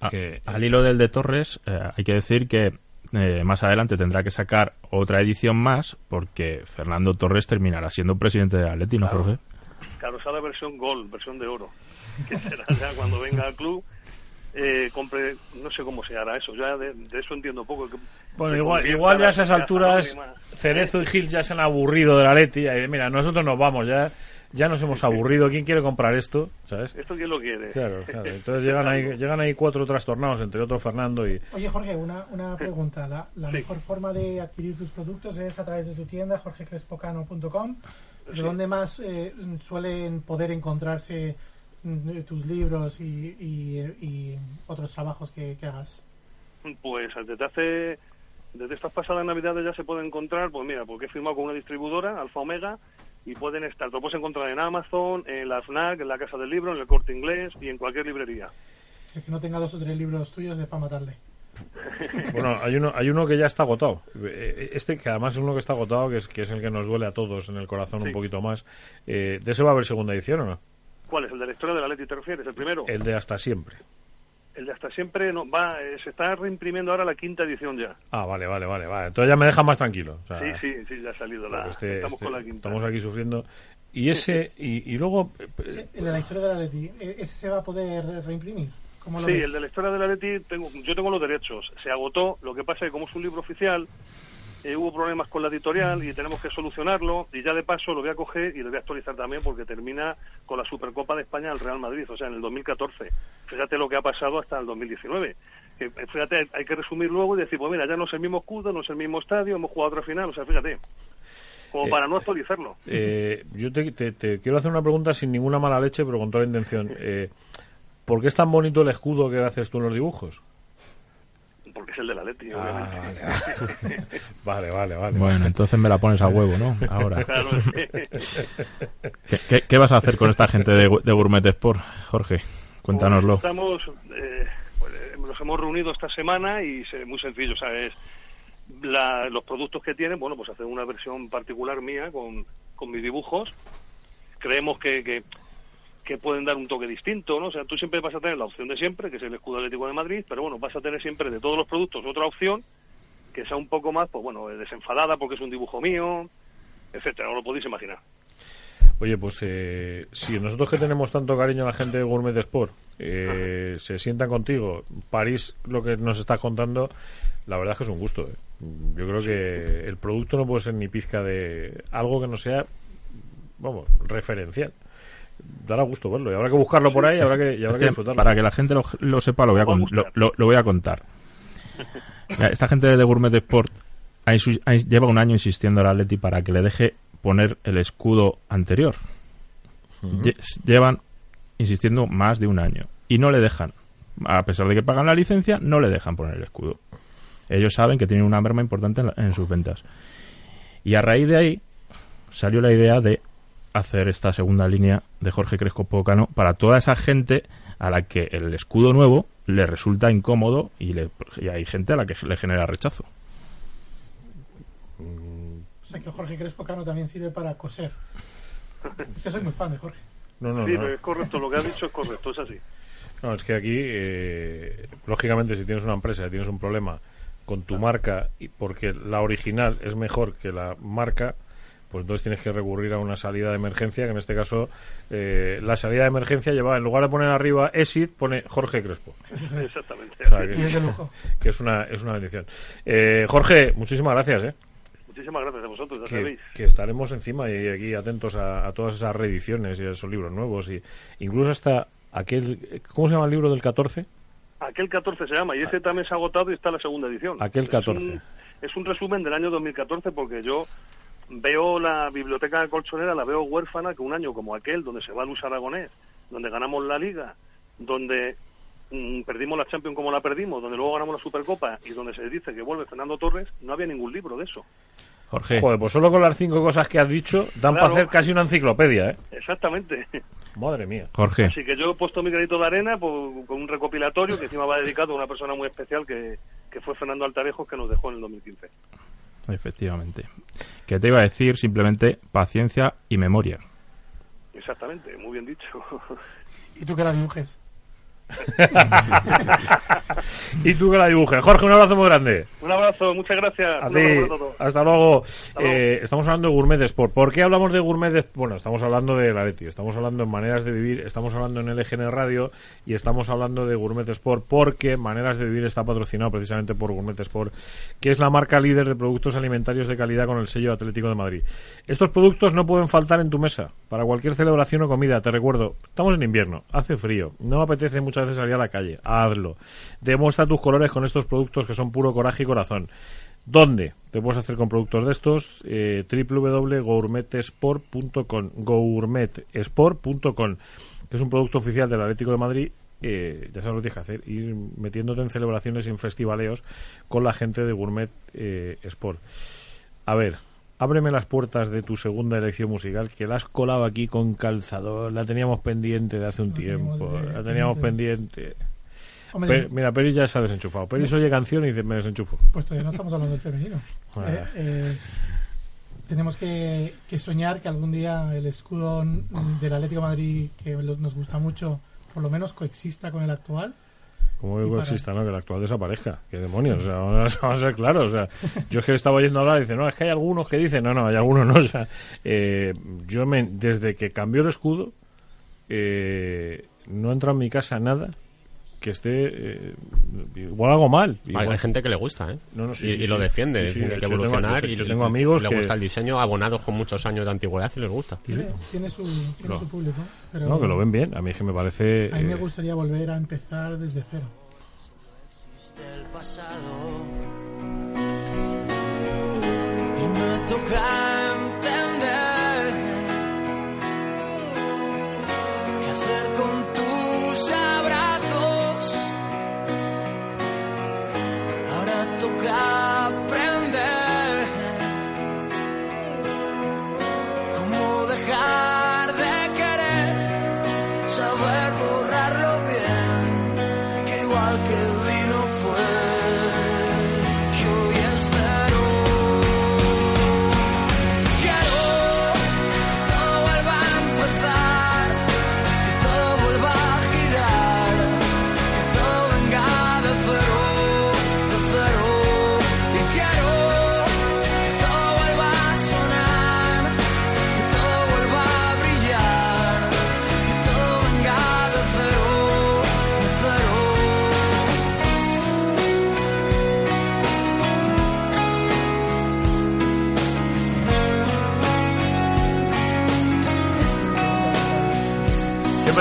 A- que- al hilo del de Torres, eh, hay que decir que eh, más adelante tendrá que sacar otra edición más porque Fernando Torres terminará siendo presidente de Atleti, ¿no, Claro. Jorge? Claro, esa es la versión Gold, versión de oro, que será ya cuando venga al club. Eh, compre, no sé cómo se hará eso, ya de, de eso entiendo poco. que Bueno, igual, igual ya a esas alturas. Cerezo y Gil ya se han aburrido de la Leti. Y mira, nosotros nos vamos, ya ya nos hemos aburrido. ¿Quién quiere comprar esto? ¿Sabes? ¿Esto quién lo quiere? Claro, claro. Entonces llegan ahí, llegan ahí cuatro trastornados, entre otros Fernando y... Oye, Jorge, una, una pregunta. La, la mejor forma de adquirir tus productos es a través de tu tienda, jorgecrespocano.com. ¿De dónde más eh, suelen poder encontrarse mm, tus libros y, y- y otros trabajos que, que hagas? Pues desde hace, desde estas pasadas navidades ya se puede encontrar, pues mira, porque he firmado con una distribuidora, Alfa Omega, y pueden estar, lo puedes encontrar en Amazon, en la FNAC, en la Casa del Libro, en el Corte Inglés y en cualquier librería. El que no tenga dos o tres libros tuyos es para matarle. Bueno, hay uno, hay uno que ya está agotado. Eh, Este, que además es uno que está agotado, que es, que es el que nos duele a todos en el corazón un poquito más. Eh, ¿De ese va a haber segunda edición o no? ¿Cuál es? ¿El de la historia de la Leti te refieres? ¿El primero? El de hasta siempre. El de hasta siempre no, va, eh, se está reimprimiendo ahora la quinta edición ya. Ah, vale, vale, vale. vale. Entonces ya me deja más tranquilo. O sea, Sí, sí, sí, ya ha salido la. este- estamos este- con la quinta. estamos aquí sufriendo. Y ese, y, y luego... eh, El de la historia de la Leti, ¿e- ¿ese se va a poder reimprimir? ¿Cómo lo Sí, ves? el de la historia de la Leti, tengo, yo tengo los derechos. Se agotó, lo que pasa es que como es un libro oficial, eh, hubo problemas con la editorial y tenemos que solucionarlo. Y ya de paso lo voy a coger y lo voy a actualizar también porque termina con la Supercopa de España al Real Madrid, o sea, en el 2014. Fíjate lo que ha pasado hasta el 2019. Que, eh, fíjate, hay que resumir luego y decir, pues mira, ya no es el mismo escudo, no es el mismo estadio, hemos jugado otra final, o sea, fíjate. Como Eh, para no actualizarlo. Eh, yo te, te- te quiero hacer una pregunta sin ninguna mala leche, pero con toda la intención. Eh, ¿Por qué es tan bonito el escudo que haces tú en los dibujos? Porque es el de la Leti, Ah, obviamente. vale, vale, vale, vale. Bueno, entonces me la pones a huevo, ¿no? Ahora. Claro, ¿Qué, qué, qué vas a hacer con esta gente de, de Gourmet Sport, Jorge? Cuéntanoslo. Pues estamos, eh, pues, eh, nos hemos reunido esta semana y es muy sencillo, ¿sabes? La, los productos que tienen, bueno, pues hacer una versión particular mía con, con mis dibujos. Creemos que, que, que pueden dar un toque distinto, ¿no? O sea, tú siempre vas a tener la opción de siempre, que es el escudo atlético de Madrid, pero bueno, vas a tener siempre de todos los productos otra opción que sea un poco más, pues bueno, desenfadada porque es un dibujo mío, etcétera, no lo podéis imaginar. Oye, pues eh, si nosotros que tenemos tanto cariño a la gente de Gourmet Sport eh, se sientan contigo, París, lo que nos estás contando, la verdad es que es un gusto. eh. Yo creo que el producto no puede ser ni pizca de algo que no sea, vamos, referencial. Dará gusto verlo y habrá que buscarlo por ahí y habrá que, y habrá que disfrutarlo. para que la gente lo, lo sepa, lo voy a, con- lo, lo- lo voy a contar. Esta gente de Gourmet Sport ha insu- ha- lleva un año insistiendo al Atleti para que le deje poner el escudo anterior. Lle- Llevan insistiendo más de un año y no le dejan. A pesar de que pagan la licencia, no le dejan poner el escudo. Ellos saben que tienen una merma importante en, la- en sus ventas. Y a raíz de ahí salió la idea de hacer esta segunda línea de Jorge Cresco Pocano para toda esa gente a la que el escudo nuevo le resulta incómodo y, le- y hay gente a la que le genera rechazo. O sea que Jorge Crespo Cano también sirve para coser. Que soy muy fan de Jorge. No, no, sí, no. es correcto, lo que has dicho es correcto, es así. No, es que aquí, eh, lógicamente, si tienes una empresa y tienes un problema con tu marca, y porque la original es mejor que la marca, pues entonces tienes que recurrir a una salida de emergencia, que en este caso, eh, la salida de emergencia lleva, en lugar de poner arriba Exit, pone Jorge Crespo. Exactamente. O sea, que, es que es una, es una bendición. Eh, Jorge, muchísimas gracias, ¿eh? Muchísimas gracias a vosotros, ya que, sabéis. que estaremos encima y aquí atentos a, a todas esas reediciones y a esos libros nuevos y incluso hasta aquel ¿cómo se llama el libro del 14? Aquel 14 se llama y ese también se ha agotado y está en la segunda edición. Aquel Es 14. un- Es un, resumen del año 2014 porque yo veo la biblioteca colchonera, la veo huérfana que un año como aquel, donde se va Luis Aragonés, donde ganamos la Liga, donde mm, perdimos la Champions como la perdimos, donde luego ganamos la Supercopa y donde se dice que vuelve Fernando Torres, no había ningún libro de eso. Jorge, Joder, pues solo con las cinco cosas que has dicho dan para hacer casi una enciclopedia, ¿eh? Exactamente. Madre mía. Jorge, Así que yo he puesto mi granito de arena por- con un recopilatorio que encima va dedicado a una persona muy especial que, que fue Fernando Altarejos que nos dejó en el 2015. Efectivamente. Que te iba a decir simplemente paciencia y memoria. Exactamente, muy bien dicho. Y tú que la dibujes. y tú que la dibujes. Jorge, un abrazo muy grande. un abrazo, muchas gracias. A ti. Hasta luego. Eh, estamos hablando de Gourmet Sport. ¿Por qué hablamos de Gourmet Sport? Bueno, estamos hablando de la Leti, estamos hablando en Maneras de Vivir, estamos hablando en LGN Radio y estamos hablando de Gourmet Sport porque Maneras de Vivir está patrocinado precisamente por Gourmet Sport, que es la marca líder de productos alimentarios de calidad con el sello Atlético de Madrid. Estos productos no pueden faltar en tu mesa para cualquier celebración o comida. Te recuerdo, estamos en invierno, hace frío, no apetece muchas veces salir a la calle. Hazlo. Demuestra tus colores con estos productos que son puro coraje y corazón. ¿Dónde te puedes hacer con productos de estos? Eh, www.gourmetesport.com gourmetesport.com que es un producto oficial del Atlético de Madrid eh, ya sabes lo que tienes que hacer ir metiéndote en celebraciones y en festivaleos con la gente de Gourmet eh, Sport a ver ábreme las puertas de tu segunda elección musical que la has colado aquí con calzador la teníamos pendiente de hace un La tiempo de- la teníamos pendiente. pendiente Hombre, mira, Peri ya se ha desenchufado. Peri oye canción y dice, me desenchufo. pues todavía no estamos hablando del femenino. Ah. Eh, eh, tenemos que, que soñar que algún día el escudo del Atlético de Madrid, que nos gusta mucho, por lo menos coexista con el actual. Como Y que para- exista, ¿no? Que el actual desaparezca. ¿Qué demonios? O sea, vamos a, vamos a ser claros. O sea, yo es que estaba oyendo hablar y dice, no, es que hay algunos que dicen, no, no, hay algunos no. O sea, eh, yo me, desde que cambió el escudo, eh, no entra en mi casa nada que esté eh, igual algo mal. Hay, Igual- hay gente que le gusta, ¿eh? No, no, sí, y, sí, y lo defiende, Sí, sí, tiene de que hecho, tengo- evolucionar yo- y tengo amigos le que- gusta el diseño abonados con muchos años de antigüedad y les gusta. Tiene, tiene su, tiene No. su público. Pero no, que lo ven bien. A mí es que me parece... A mí me eh, gustaría volver a empezar desde cero. del pasado y me toca entender qué hacer con tus toca aprender. Cómo dejar de querer, saber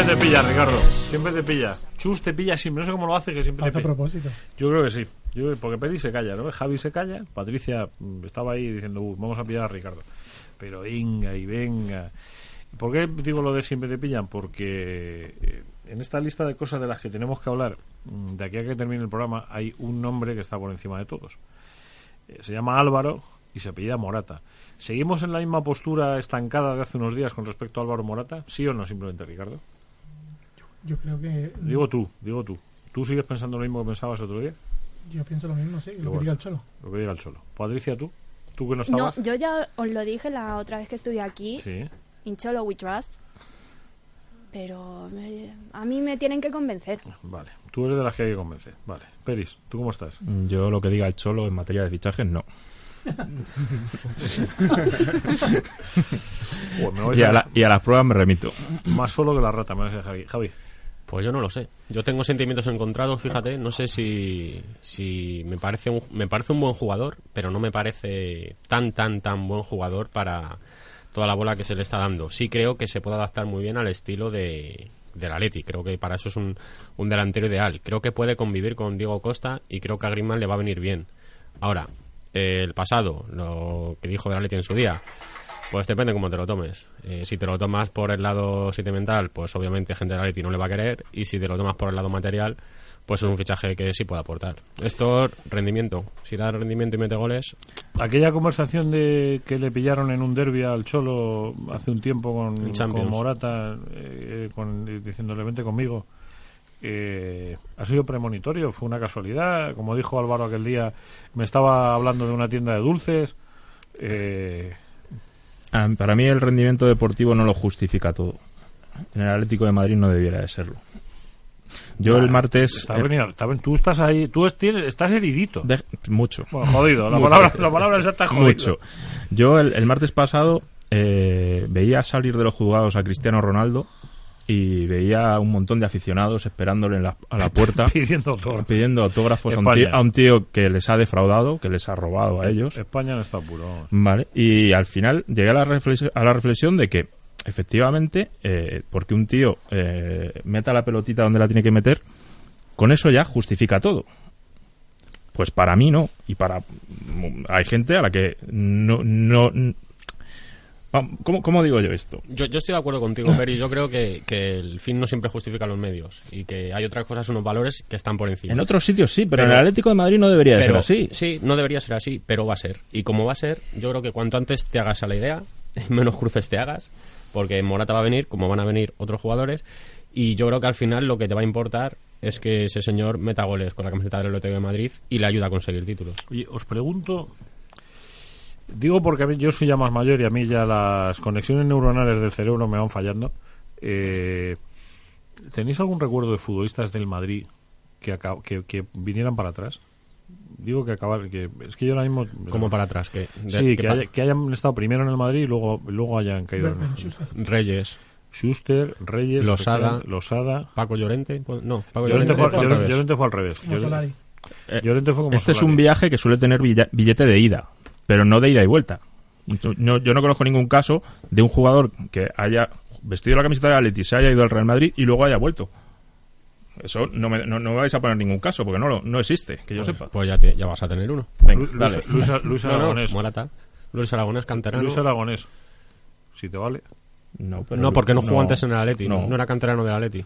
te pilla, Ricardo. Siempre te pilla. Chus te pilla siempre. No sé cómo lo hace, que siempre Hace te a propósito. Yo creo que sí. Yo, creo- porque Peri se calla, ¿no? Javi se calla. Patricia mm, estaba ahí diciendo, "Uh, vamos a pillar a Ricardo. Pero venga y venga. ¿Por qué digo lo de siempre te pillan? Porque eh, en esta lista de cosas de las que tenemos que hablar, mm, de aquí a que termine el programa, hay un nombre que está por encima de todos. Eh, se llama Álvaro y se apellida Morata. ¿Seguimos en la misma postura estancada de hace unos días con respecto a Álvaro Morata? ¿Sí o no, simplemente, Ricardo? Yo creo que. Digo tú, digo tú. ¿Tú sigues pensando lo mismo que pensabas otro día? Yo pienso lo mismo, sí. Lo Igual. que diga el cholo. Lo que diga el Cholo. Patricia, ¿tú? ¿Tú que no No, estabas? yo ya os lo dije la otra vez que estuve aquí. Sí. In Cholo we trust. Pero me- a mí me tienen que convencer. Vale. Tú eres de las que hay que convencer. Vale. Peris, ¿tú cómo estás? Yo lo que diga el Cholo en materia de fichajes, no. Pues Y a a, la- y a las pruebas me remito. Más solo que la rata, me decía Javi. Javi. Pues yo no lo sé. Yo tengo sentimientos encontrados, fíjate. No sé si, si me, parece un, me parece un buen jugador, pero no me parece tan, tan, tan buen jugador para toda la bola que se le está dando. Sí creo que se puede adaptar muy bien al estilo de, del Atleti. Creo que para eso es un, un delantero ideal. Creo que puede convivir con Diego Costa y creo que a Griezmann le va a venir bien. Ahora, el pasado, lo que dijo del Atleti en su día, pues depende cómo te lo tomes. Eh, si te lo tomas por el lado sentimental, pues obviamente gente de Atleti no le va a querer. Y si te lo tomas por el lado material, pues es un fichaje que sí puede aportar. Esto, rendimiento. Si da rendimiento y mete goles, Aquella conversación de que le pillaron en un derby al Cholo hace un tiempo con. Morata, eh, con- diciéndole vente conmigo, eh, ha sido premonitorio, fue una casualidad. Como dijo Álvaro aquel día, me estaba hablando de una tienda de dulces. Eh, Para mí el rendimiento deportivo no lo justifica todo. En el Atlético de Madrid no debiera de serlo. Yo el martes... está eh, venido- está ven- tú estás ahí, tú estás heridito. de- mucho. Bueno, jodido, la Mucho. palabra, la palabra exacta es jodido. Mucho. Yo el, el martes pasado eh, veía salir de los juzgados a Cristiano Ronaldo y veía un montón de aficionados esperándole en la- a la puerta Pidiendo todo. pidiendo autógrafos a un, tío, a un tío que les ha defraudado, que les ha robado a ellos. España no está puro. Vale, y al final llegué a la, reflex- a la reflexión de que efectivamente, eh, porque un tío eh, meta la pelotita donde la tiene que meter, con eso ya justifica todo. Pues para mí no, y para hay gente a la que no no ¿Cómo, cómo digo yo esto? Yo, yo estoy de acuerdo contigo, Peri. Yo creo que, que el fin no siempre justifica los medios y que hay otras cosas, unos valores que están por encima. En otros sitios sí, pero, en Pero- el Atlético de Madrid no debería de ser Pero, así. Sí, no debería ser así, pero va a ser. Y como va a ser, yo creo que cuanto antes te hagas a la idea, menos cruces te hagas, porque Morata va a venir, como van a venir otros jugadores, y yo creo que al final lo que te va a importar es que ese señor meta goles con la camiseta del Atlético de Madrid y le ayuda a conseguir títulos. Oye, os pregunto. Digo porque a mí, yo soy ya más mayor y a mí ya las conexiones neuronales del cerebro me van fallando. Eh, ¿Tenéis algún recuerdo de futbolistas del Madrid que, que, que vinieran para atrás? Digo que acabar. Que, es que yo ahora mismo. Como para atrás, que, de- Sí, que que, pa- haya- que hayan estado primero en el Madrid y luego, luego hayan caído en Schuster. Reyes, Schuster, Reyes, Losada. Losada. Paco Llorente, pues, no, Paco Llorente Llorente, fue, fue al Llorente- revés. Llorente fue al revés. Como Solari. Llorente fue como Este es un viaje que suele tener billete de ida, pero no de ida y vuelta. Yo no, yo no conozco ningún caso de un jugador que haya vestido la camiseta de Atleti, se haya ido al Real Madrid y luego haya vuelto. Eso no me, no, no me vais a poner ningún caso, porque no, lo- no existe, que yo Pues, sepa. pues ya, te- ya vas a tener uno. Venga, Lu- dale. Luis, Luis- Luis No, no, Aragonés. Morata. Luis Aragonés, canterano. Luis Aragonés. Si te vale. No, pero- no, porque no jugó antes en el Atleti, no. no. no era canterano del Atleti.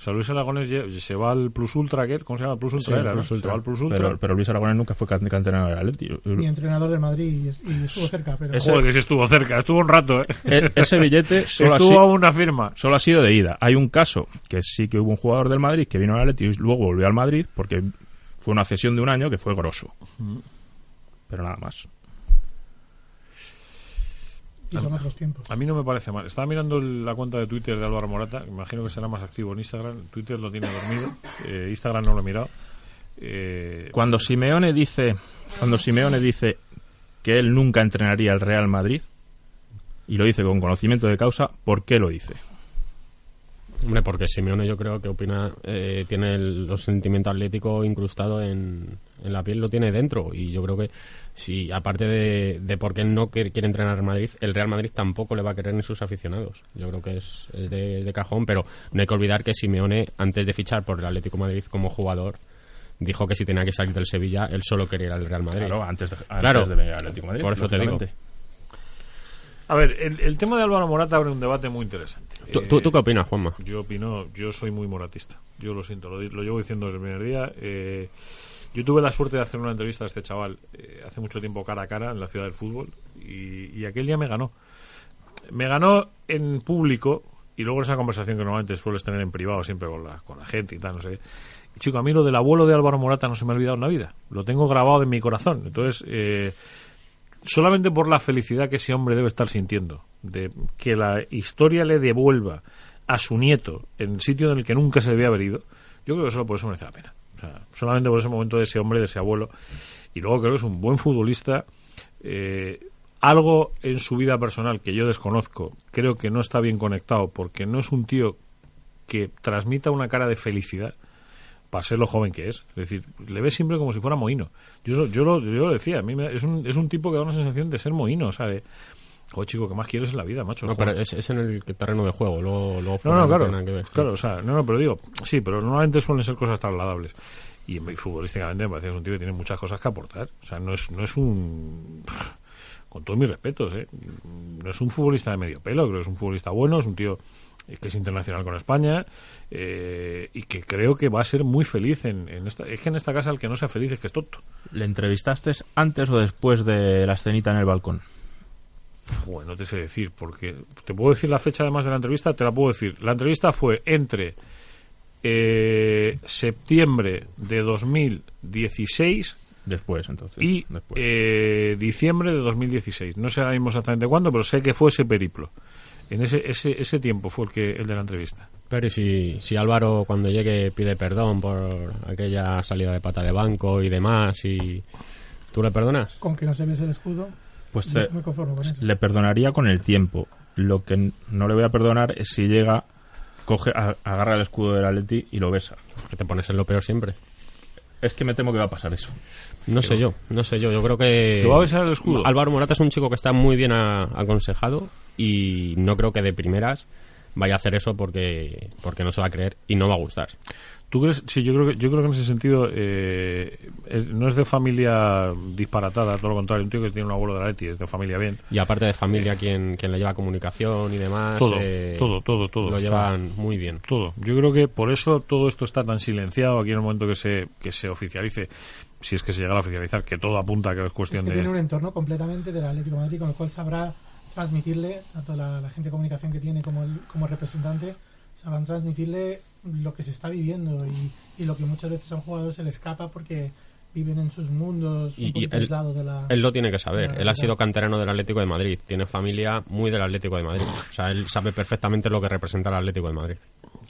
O sea, Luis Aragonés lle- se va al Plus Ultra, ¿qué? ¿cómo se llama? Plus Ultra Sí, era, ¿no? Plus Se Ultra. va al Plus Ultra. Pero, pero Luis Aragonés nunca fue canterano del Atleti. Ni entrenador de Madrid y, es- y estuvo cerca, pero Ese- Joder, que sí estuvo cerca, estuvo un rato, ¿eh? E- ese billete solo ha, estuvo sido, a una firma. solo ha sido de ida. Hay un caso que sí que hubo un jugador del Madrid que vino al Atleti y luego volvió al Madrid porque fue una cesión de un año que fue grosso. Pero nada más. Y son otros tiempos. A mí no me parece mal. Estaba mirando el- la cuenta de Twitter de Álvaro Morata. Imagino que será más activo en Instagram. Twitter lo tiene dormido. Eh, Instagram no lo he mirado. Eh, Cuando Simeone dice, cuando Simeone dice que él nunca entrenaría al Real Madrid y lo dice con conocimiento de causa, ¿por qué lo dice? Hombre, porque Simeone yo creo que opina, eh, tiene el, los sentimientos atléticos incrustados en, en la piel, lo tiene dentro. Y yo creo que si, aparte de, de por qué no quiere, quiere entrenar al Madrid, el Real Madrid tampoco le va a querer ni sus aficionados. Yo creo que es, es de, de cajón, pero no hay que olvidar que Simeone, antes de fichar por el Atlético de Madrid como jugador, dijo que si tenía que salir del Sevilla, él solo quería ir al Real Madrid. Claro, antes de, antes Claro. de venir al Atlético Madrid, Por eso te digo. a ver, el, el tema de Álvaro Morata abre un debate muy interesante. ¿Tú, Eh, tú- tú qué opinas, Juanma? Yo opino, yo soy muy moratista. Yo lo siento, lo, lo llevo diciendo desde el primer día. Eh, yo tuve la suerte de hacer una entrevista a este chaval eh, hace mucho tiempo cara a cara en la ciudad del fútbol y, y aquel día me ganó. Me ganó en público y luego esa conversación que normalmente sueles tener en privado siempre con la, con la gente y tal, no sé. qué. Chico, a mí lo del abuelo de Álvaro Morata no se me ha olvidado en la vida. Lo tengo grabado en mi corazón. Entonces, eh, solamente por la felicidad que ese hombre debe estar sintiendo, de que la historia le devuelva a su nieto en el sitio en el que nunca se debía haber ido, yo creo que solo por eso merece la pena. O sea, solamente por ese momento de ese hombre, de ese abuelo. Y luego creo que es un buen futbolista. eh, algo en su vida personal que yo desconozco, creo que no está bien conectado porque no es un tío que transmita una cara de felicidad para ser lo joven que es. Es decir, le ves siempre como si fuera mohino. Yo, yo, lo, yo lo decía, a mí me es, un, es un tipo que da una sensación de ser mohino, o joder, chico, ¿qué más quieres en la vida, macho? No, pero es, es en el terreno de juego, luego, luego No, no, claro, que ver. claro, o sea, no, no, pero digo, sí, pero normalmente suelen ser cosas trasladables. Y en- futbolísticamente me parece que es un tío que tiene muchas cosas que aportar. O sea, no es, no es un... Con todos mis respetos, ¿eh? No es un futbolista de medio pelo, creo que es un futbolista bueno, es un tío que es internacional con España eh, y que creo que va a ser muy feliz en, en esta... Es que en esta casa el que no sea feliz es que es tonto. ¿Le entrevistaste antes o después de la escenita en el balcón? Bueno, no te sé decir, porque te puedo decir la fecha además de la entrevista, te la puedo decir. La entrevista fue entre eh, septiembre de 2016 Después, entonces. y después. eh, diciembre de 2016. No sé ahora mismo exactamente cuándo, pero sé que fue ese periplo. En ese, ese, ese tiempo fue el, que, el de la entrevista. Pero ¿y si, si Álvaro cuando llegue pide perdón por aquella salida de pata de banco y demás, y tú le perdonas? Con que no se ves el escudo, Pues me, eh, me conformo con eso. le perdonaría con el tiempo. Lo que no le voy a perdonar es si llega, coge, a- agarra el escudo del Atleti y lo besa. Que te pones en lo peor siempre. Es que me temo que va a pasar eso. No sé yo, no sé yo. Yo creo que. ¿Lo va a besar el escudo? Álvaro Morata es un chico que está muy bien a- aconsejado y no creo que de primeras vaya a hacer eso porque, porque no se va a creer y no va a gustar. ¿Tú crees? Sí, yo creo que, yo creo que en ese sentido eh, es- no es de familia disparatada, todo lo contrario. Un tío que tiene un abuelo de la Leti, es de familia bien. Y aparte de familia, quien, quien le lleva comunicación y demás, Todo, eh, todo, todo, todo. lo llevan muy bien. Todo. Yo creo que por eso todo esto está tan silenciado aquí en el momento que se, que se oficialice, si es que se llega a oficializar, que todo apunta a que es Es cuestión que tiene un de... entorno completamente del Atlético de Madrid, con lo cual sabrá transmitirle, tanto la, la gente de comunicación que tiene como el como representante, sabrán transmitirle lo que se está viviendo y, y lo que muchas veces a un jugador se le escapa porque viven en sus mundos un Y, y él, aislados de la... él lo tiene que saber. Él ha sido canterano del Atlético de Madrid. Tiene familia muy del Atlético de Madrid. O sea, él sabe perfectamente lo que representa el Atlético de Madrid.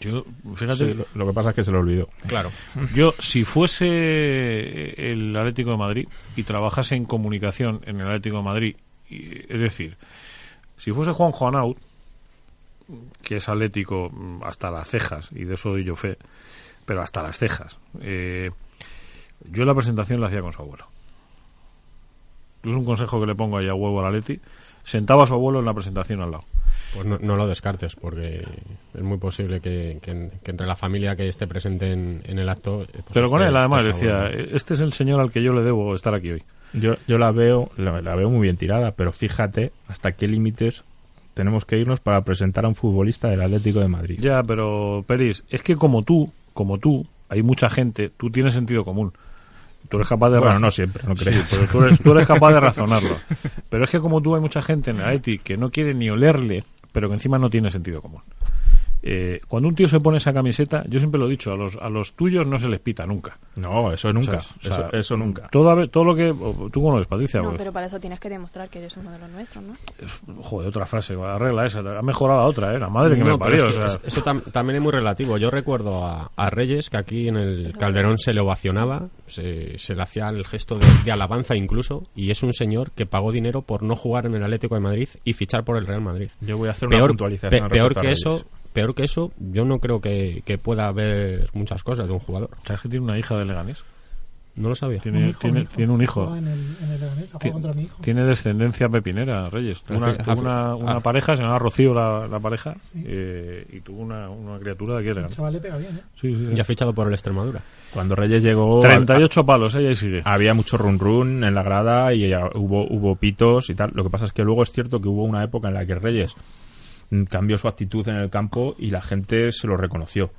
Yo, fíjate, Sí, lo, lo que pasa es que se lo olvidó. Claro. yo si fuese el Atlético de Madrid y trabajase en comunicación en el Atlético de Madrid, y- es decir, si fuese Juan Juanaut, que es atlético mm, hasta las cejas, y de eso doy yo fe, pero hasta las cejas, eh, yo la presentación la hacía con su abuelo. Es un consejo que le pongo ahí a huevo al Atleti. Sentaba a su abuelo en la presentación al lado. Pues no, no lo descartes, porque es muy posible que, que- que entre la familia que esté presente en, en el acto. eh, pues Pero con él, además, decía, este es el señor al que yo le debo estar aquí hoy. Yo, yo la veo la, la veo muy bien tirada, pero fíjate hasta qué límites tenemos que irnos para presentar a un futbolista del Atlético de Madrid. Ya, pero Peris, es que como tú, como tú, hay mucha gente, tú tienes sentido común. Tú eres capaz de Bueno, no siempre, no Sí, creas. pero tú eres, tú eres capaz de razonarlo. Pero es que como tú hay mucha gente en el Atleti que no quiere ni olerle, pero que encima no tiene sentido común. Eh, cuando un tío se pone esa camiseta, yo siempre lo he dicho, a los, a los tuyos no se les pita nunca. No, eso nunca. O sea, o sea, eso, nunca. Todo, todo lo que... ¿Tú ves, Patricia? No, Pues, pero para eso tienes que demostrar que eres uno de los nuestros, ¿no? Joder, otra frase, arregla esa. Ha mejorado la otra, ¿eh? La madre que No, me parió. es que o sea, es- eso tam- también es muy relativo. Yo recuerdo a, a Reyes que aquí en el Calderón se le ovacionaba, se, se le hacía el gesto de, de alabanza incluso, y es un señor que pagó dinero por no jugar en el Atlético de Madrid y fichar por el Real Madrid. Yo voy a hacer una Peor, puntualización. pe- peor que eso, peor que eso, yo no creo que, que pueda haber muchas cosas de un jugador. ¿Sabes que tiene una hija de Leganés? No lo sabía. Tiene, Un hijo, tiene, un hijo. tiene un hijo. Jugaba En el, en el Leganés, ha jugado Ti- contra mi hijo. Tiene descendencia pepinera, Reyes. Tuvo una, tuvo una, una ah. pareja, se llamaba Rocío la, la pareja, eh, y tuvo una, una criatura de aquí de chaval le pega bien, ¿eh? Sí, sí, sí. Ya fichado por el Extremadura. Cuando Reyes llegó... 38 palos, ella y sigue. había mucho run run en la grada y hubo, hubo pitos y tal. Lo que pasa es que luego es cierto que hubo una época en la que Reyes cambió su actitud en el campo y la gente se lo reconoció.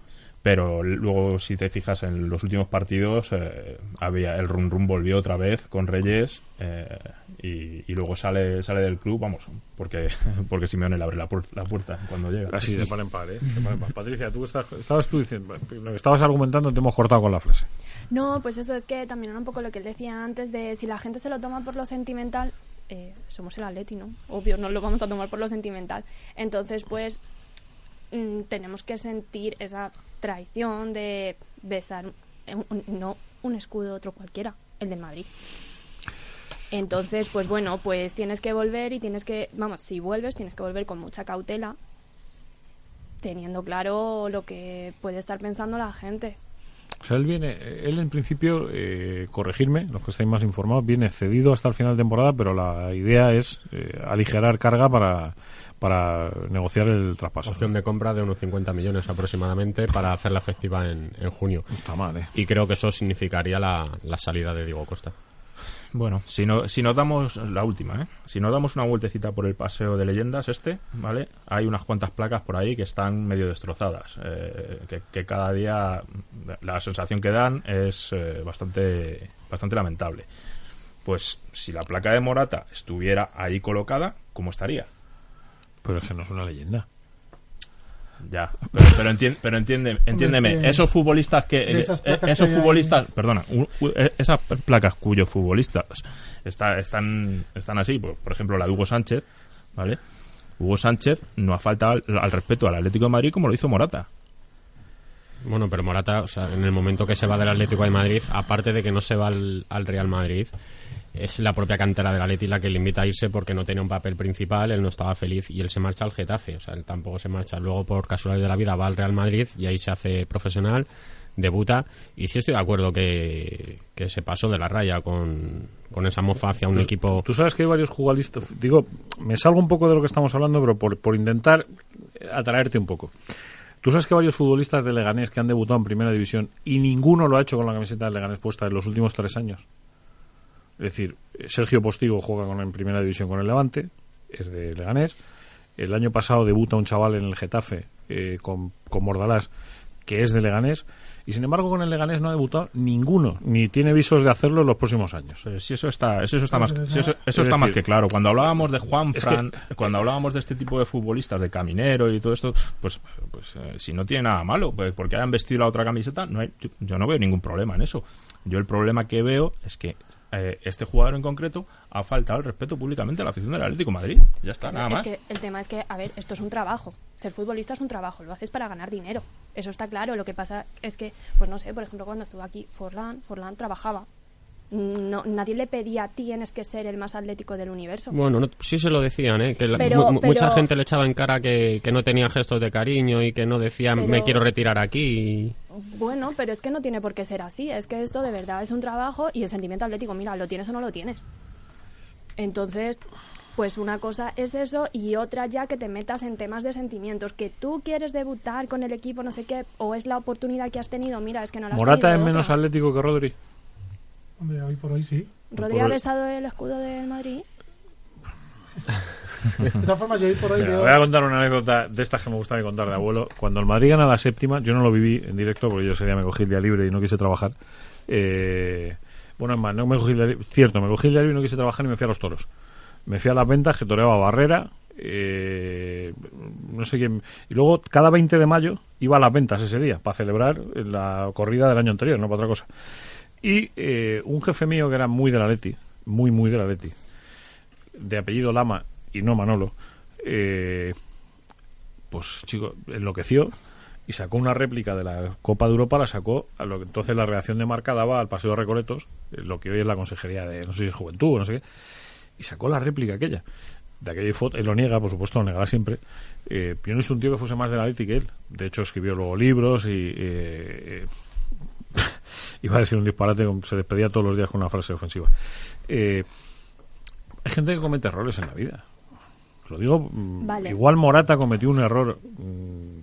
Pero luego, si te fijas en los últimos partidos, eh, había el run run volvió otra vez con Reyes eh, y, y luego sale sale del club, vamos, porque porque Simeone le abre la, puer- la puerta cuando llega. Así, de par en par, ¿eh? De par en par. Patricia, tú estás, estabas tú diciendo, lo que estabas argumentando te hemos cortado con la frase. No, pues eso es que también era un poco lo que él decía antes de si la gente se lo toma por lo sentimental, eh, somos el Atleti, ¿no? Obvio, no lo vamos a tomar por lo sentimental. Entonces, pues mm, tenemos que sentir esa traición de besar un- un- no un escudo otro cualquiera, el del Madrid. Entonces, pues bueno, pues tienes que volver y tienes que, vamos, si vuelves tienes que volver con mucha cautela, teniendo claro lo que puede estar pensando la gente. O sea, él viene, él en principio, eh, corregirme, los que estáis más informados, viene cedido hasta el final de temporada, pero la idea es eh, aligerar carga para, para negociar el traspaso. Opción de compra de unos 50 millones aproximadamente para hacerla efectiva en, en junio. Está mal, ¿eh? Y creo que eso significaría la, la salida de Diego Costa. Bueno, si, no, si nos damos la última, ¿eh? Si nos damos una vueltecita por el paseo de leyendas este, ¿vale? Hay unas cuantas placas por ahí que están medio destrozadas, eh, que, que cada día la sensación que dan es eh, bastante, bastante lamentable. Pues si la placa de Morata estuviera ahí colocada, ¿cómo estaría? Pero es que no es una leyenda. Ya, pero, pero, entien- pero entiende, entiéndeme, es que- esos futbolistas que... de esas eh, placas esos que hay futbolistas, perdona, u- u- eh, esas placas cuyos futbolistas está, están, están así, por, por ejemplo la de Hugo Sánchez, ¿vale? Hugo Sánchez no ha faltado al, al respeto al Atlético de Madrid como lo hizo Morata. Bueno, pero Morata, o sea, en el momento que se va del Atlético de Madrid, aparte de que no se va al, al Real Madrid, es la propia cantera del Atleti la que le invita a irse porque no tenía un papel principal, él no estaba feliz y él se marcha al Getafe, o sea, él tampoco se marcha. Luego, por casualidad de la vida, va al Real Madrid y ahí se hace profesional, debuta y sí estoy de acuerdo que, que se pasó de la raya con, con esa mofa hacia un equipo... Tú sabes que hay varios jugadores. Digo, me salgo un poco de lo que estamos hablando, pero por, por intentar atraerte un poco. Tú sabes que varios futbolistas de Leganés que han debutado en primera división y ninguno lo ha hecho con la camiseta de Leganés puesta en los últimos tres años. Es decir, Sergio Postigo juega con, en primera división con el Levante, es de Leganés. El año pasado debuta un chaval en el Getafe eh, con, con Mordalás, que es de Leganés. Y sin embargo, con el Leganés no ha debutado ninguno, ni tiene visos de hacerlo en los próximos años. Pues si eso está, eso, está más, si eso, esa- eso Es está más que claro. Cuando hablábamos de Juan Fran, cuando hablábamos de este tipo de futbolistas, de Caminero y todo esto, pues, pues eh, si no tiene nada malo, pues porque hayan vestido la otra camiseta, no hay, yo, yo no veo ningún problema en eso. Yo el problema que veo es que eh, este jugador en concreto ha faltado el respeto públicamente a la afición del Atlético de Madrid. Ya está, nada es más. que el tema es que, a ver, esto es un trabajo. Ser futbolista es un trabajo, lo haces para ganar dinero. Eso está claro. Lo que pasa es que, pues no sé, por ejemplo, cuando estuvo aquí Forlán, Forlán trabajaba. No, nadie le pedía tienes que ser el más atlético del universo. Bueno, no- sí se lo decían, ¿eh? Que Pero- mucha gente le echaba en cara que, que no tenía gestos de cariño y que no decía me quiero retirar aquí. Bueno, pero es que no tiene por qué ser así. Es que esto de verdad es un trabajo y el sentimiento atlético, mira, lo tienes o no lo tienes. Entonces, pues una cosa es eso y otra ya que te metas en temas de sentimientos. Que tú quieres debutar con el equipo, no sé qué, o es la oportunidad que has tenido. Mira, es que no la has Morata tenido es menos otra. atlético que Rodri. Hombre, hoy por hoy sí. Rodri por ha el- besado el escudo del Madrid. De todas formas, yo hoy por hoy Mira, veo... voy a contar una anécdota de estas que me gusta a mí contar de abuelo. Cuando el Madrid gana la séptima, yo no lo viví en directo porque yo ese día me cogí el día libre y no quise trabajar. Eh, bueno, es más, no me cogí el día libre. Cierto, me cogí el día libre y no quise trabajar y me fui a los toros. Me fui a las ventas que toreaba Barrera. eh, no sé quién. Y luego, cada 20 de mayo, iba a las ventas ese día para celebrar la corrida del año anterior, no para otra cosa. Y eh, un jefe mío que era muy de la Leti, muy, muy de la Leti, de apellido Lama y no Manolo, eh, pues chico, enloqueció y sacó una réplica de la Copa de Europa, la sacó a lo que entonces la reacción de marca daba al Paseo de Recoletos, eh, lo que hoy es la Consejería de, no sé si es Juventud o no sé qué, y sacó la réplica aquella. De aquella foto, él lo niega, por supuesto, lo negará siempre. Eh, yo no es un tío que fuese más de la Leti que él. De hecho, escribió luego libros y. eh, eh, iba a decir un disparate, se despedía todos los días con una frase ofensiva. Eh, hay gente que comete errores en la vida. Lo digo, mm, Vale. igual Morata cometió un error mm,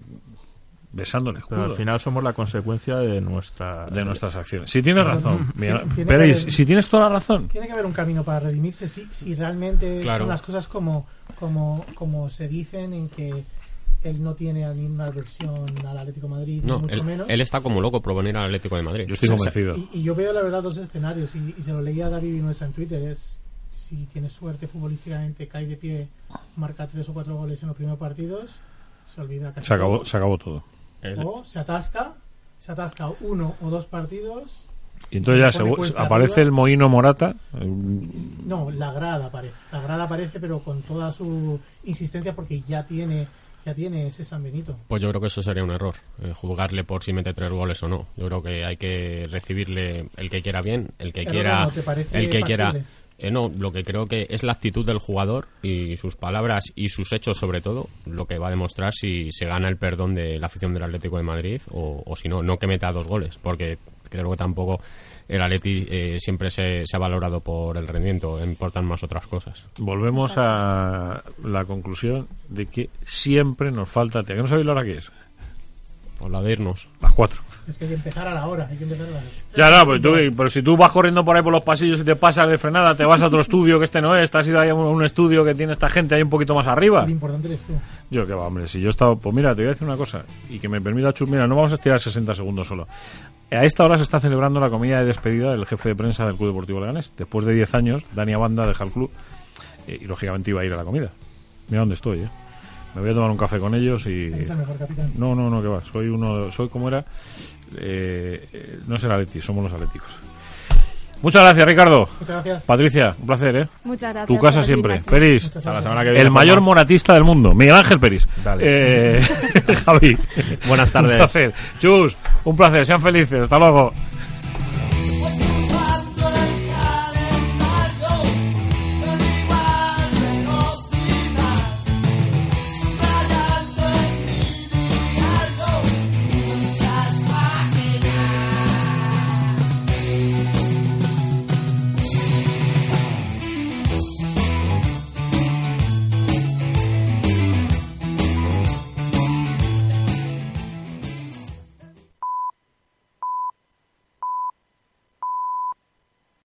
besando el Pero escudo al final somos la consecuencia de nuestra de nuestras acciones. Si tienes razón, mira, Tiene Peris, haber- si tienes toda la razón, Tiene que haber un camino para redimirse si, si realmente Claro. son las cosas como, como, como se dicen en que él no tiene ninguna aversión al Atlético de Madrid, No, mucho él, menos. él está como loco por venir al Atlético de Madrid. yo estoy convencido. Y, y yo veo la verdad dos escenarios y, y se lo leía a David Vinuesa en Twitter es si tiene suerte futbolísticamente cae de pie marca tres o cuatro goles en los primeros partidos se olvida casi Se acabó, todo. se acabó todo. él- o se atasca se atasca uno o dos partidos Y entonces ya se, aparece arriba. el Moino Morata. eh, no la grada aparece la grada aparece pero con toda su insistencia porque ya tiene ya tiene ese San Benito Pues yo creo que eso sería un error, eh, juzgarle por si mete tres goles o no. Yo creo que hay que recibirle el que quiera bien, el que Pero quiera, ¿no te parece el que quiera. Eh, no, lo que creo que es la actitud del jugador y sus palabras y sus hechos sobre todo lo que va a demostrar si se gana el perdón de la afición del Atlético de Madrid o, o si no, no que meta dos goles, porque creo que tampoco el Atleti eh, siempre se, se ha valorado por el rendimiento, importan más otras cosas. volvemos a la conclusión de que siempre nos falta. ¿Que no sabéis la hora que es? Por la de irnos. Las cuatro. es que hay que empezar a la hora hay que empezar a la hora Ya, no, pues tú, pero si tú vas corriendo por ahí por los pasillos y te pasas de frenada, te vas a otro estudio que este no es, te has ido ahí a un, un estudio que tiene esta gente ahí un poquito más arriba. lo importante eres tú Yo que va, hombre, si yo he estado... Pues mira, te voy a decir una cosa, y que me permita chus, mira, no vamos a estirar 60 segundos solo. A esta hora se está celebrando la comida de despedida del jefe de prensa del Club Deportivo Leganés. Después de 10 años, Dani Abanda deja el club eh, y, lógicamente, iba a ir a la comida. Mira dónde estoy, ¿eh? Me voy a tomar un café con ellos y... eres el mejor capitán No, no, no, que va. Soy uno, soy como era. eh, no ser Atleti, somos los atléticos. Muchas gracias, Ricardo. muchas gracias Patricia, un placer, ¿eh? Muchas gracias. Tu casa siempre. Peris, Muchas Hasta la gracias. semana que viene. el mayor Juanma. moratista del mundo, Miguel Ángel Peris. Dale. Eh, Javi. Buenas tardes. Un placer. Chus, un placer. Sean felices. Hasta luego.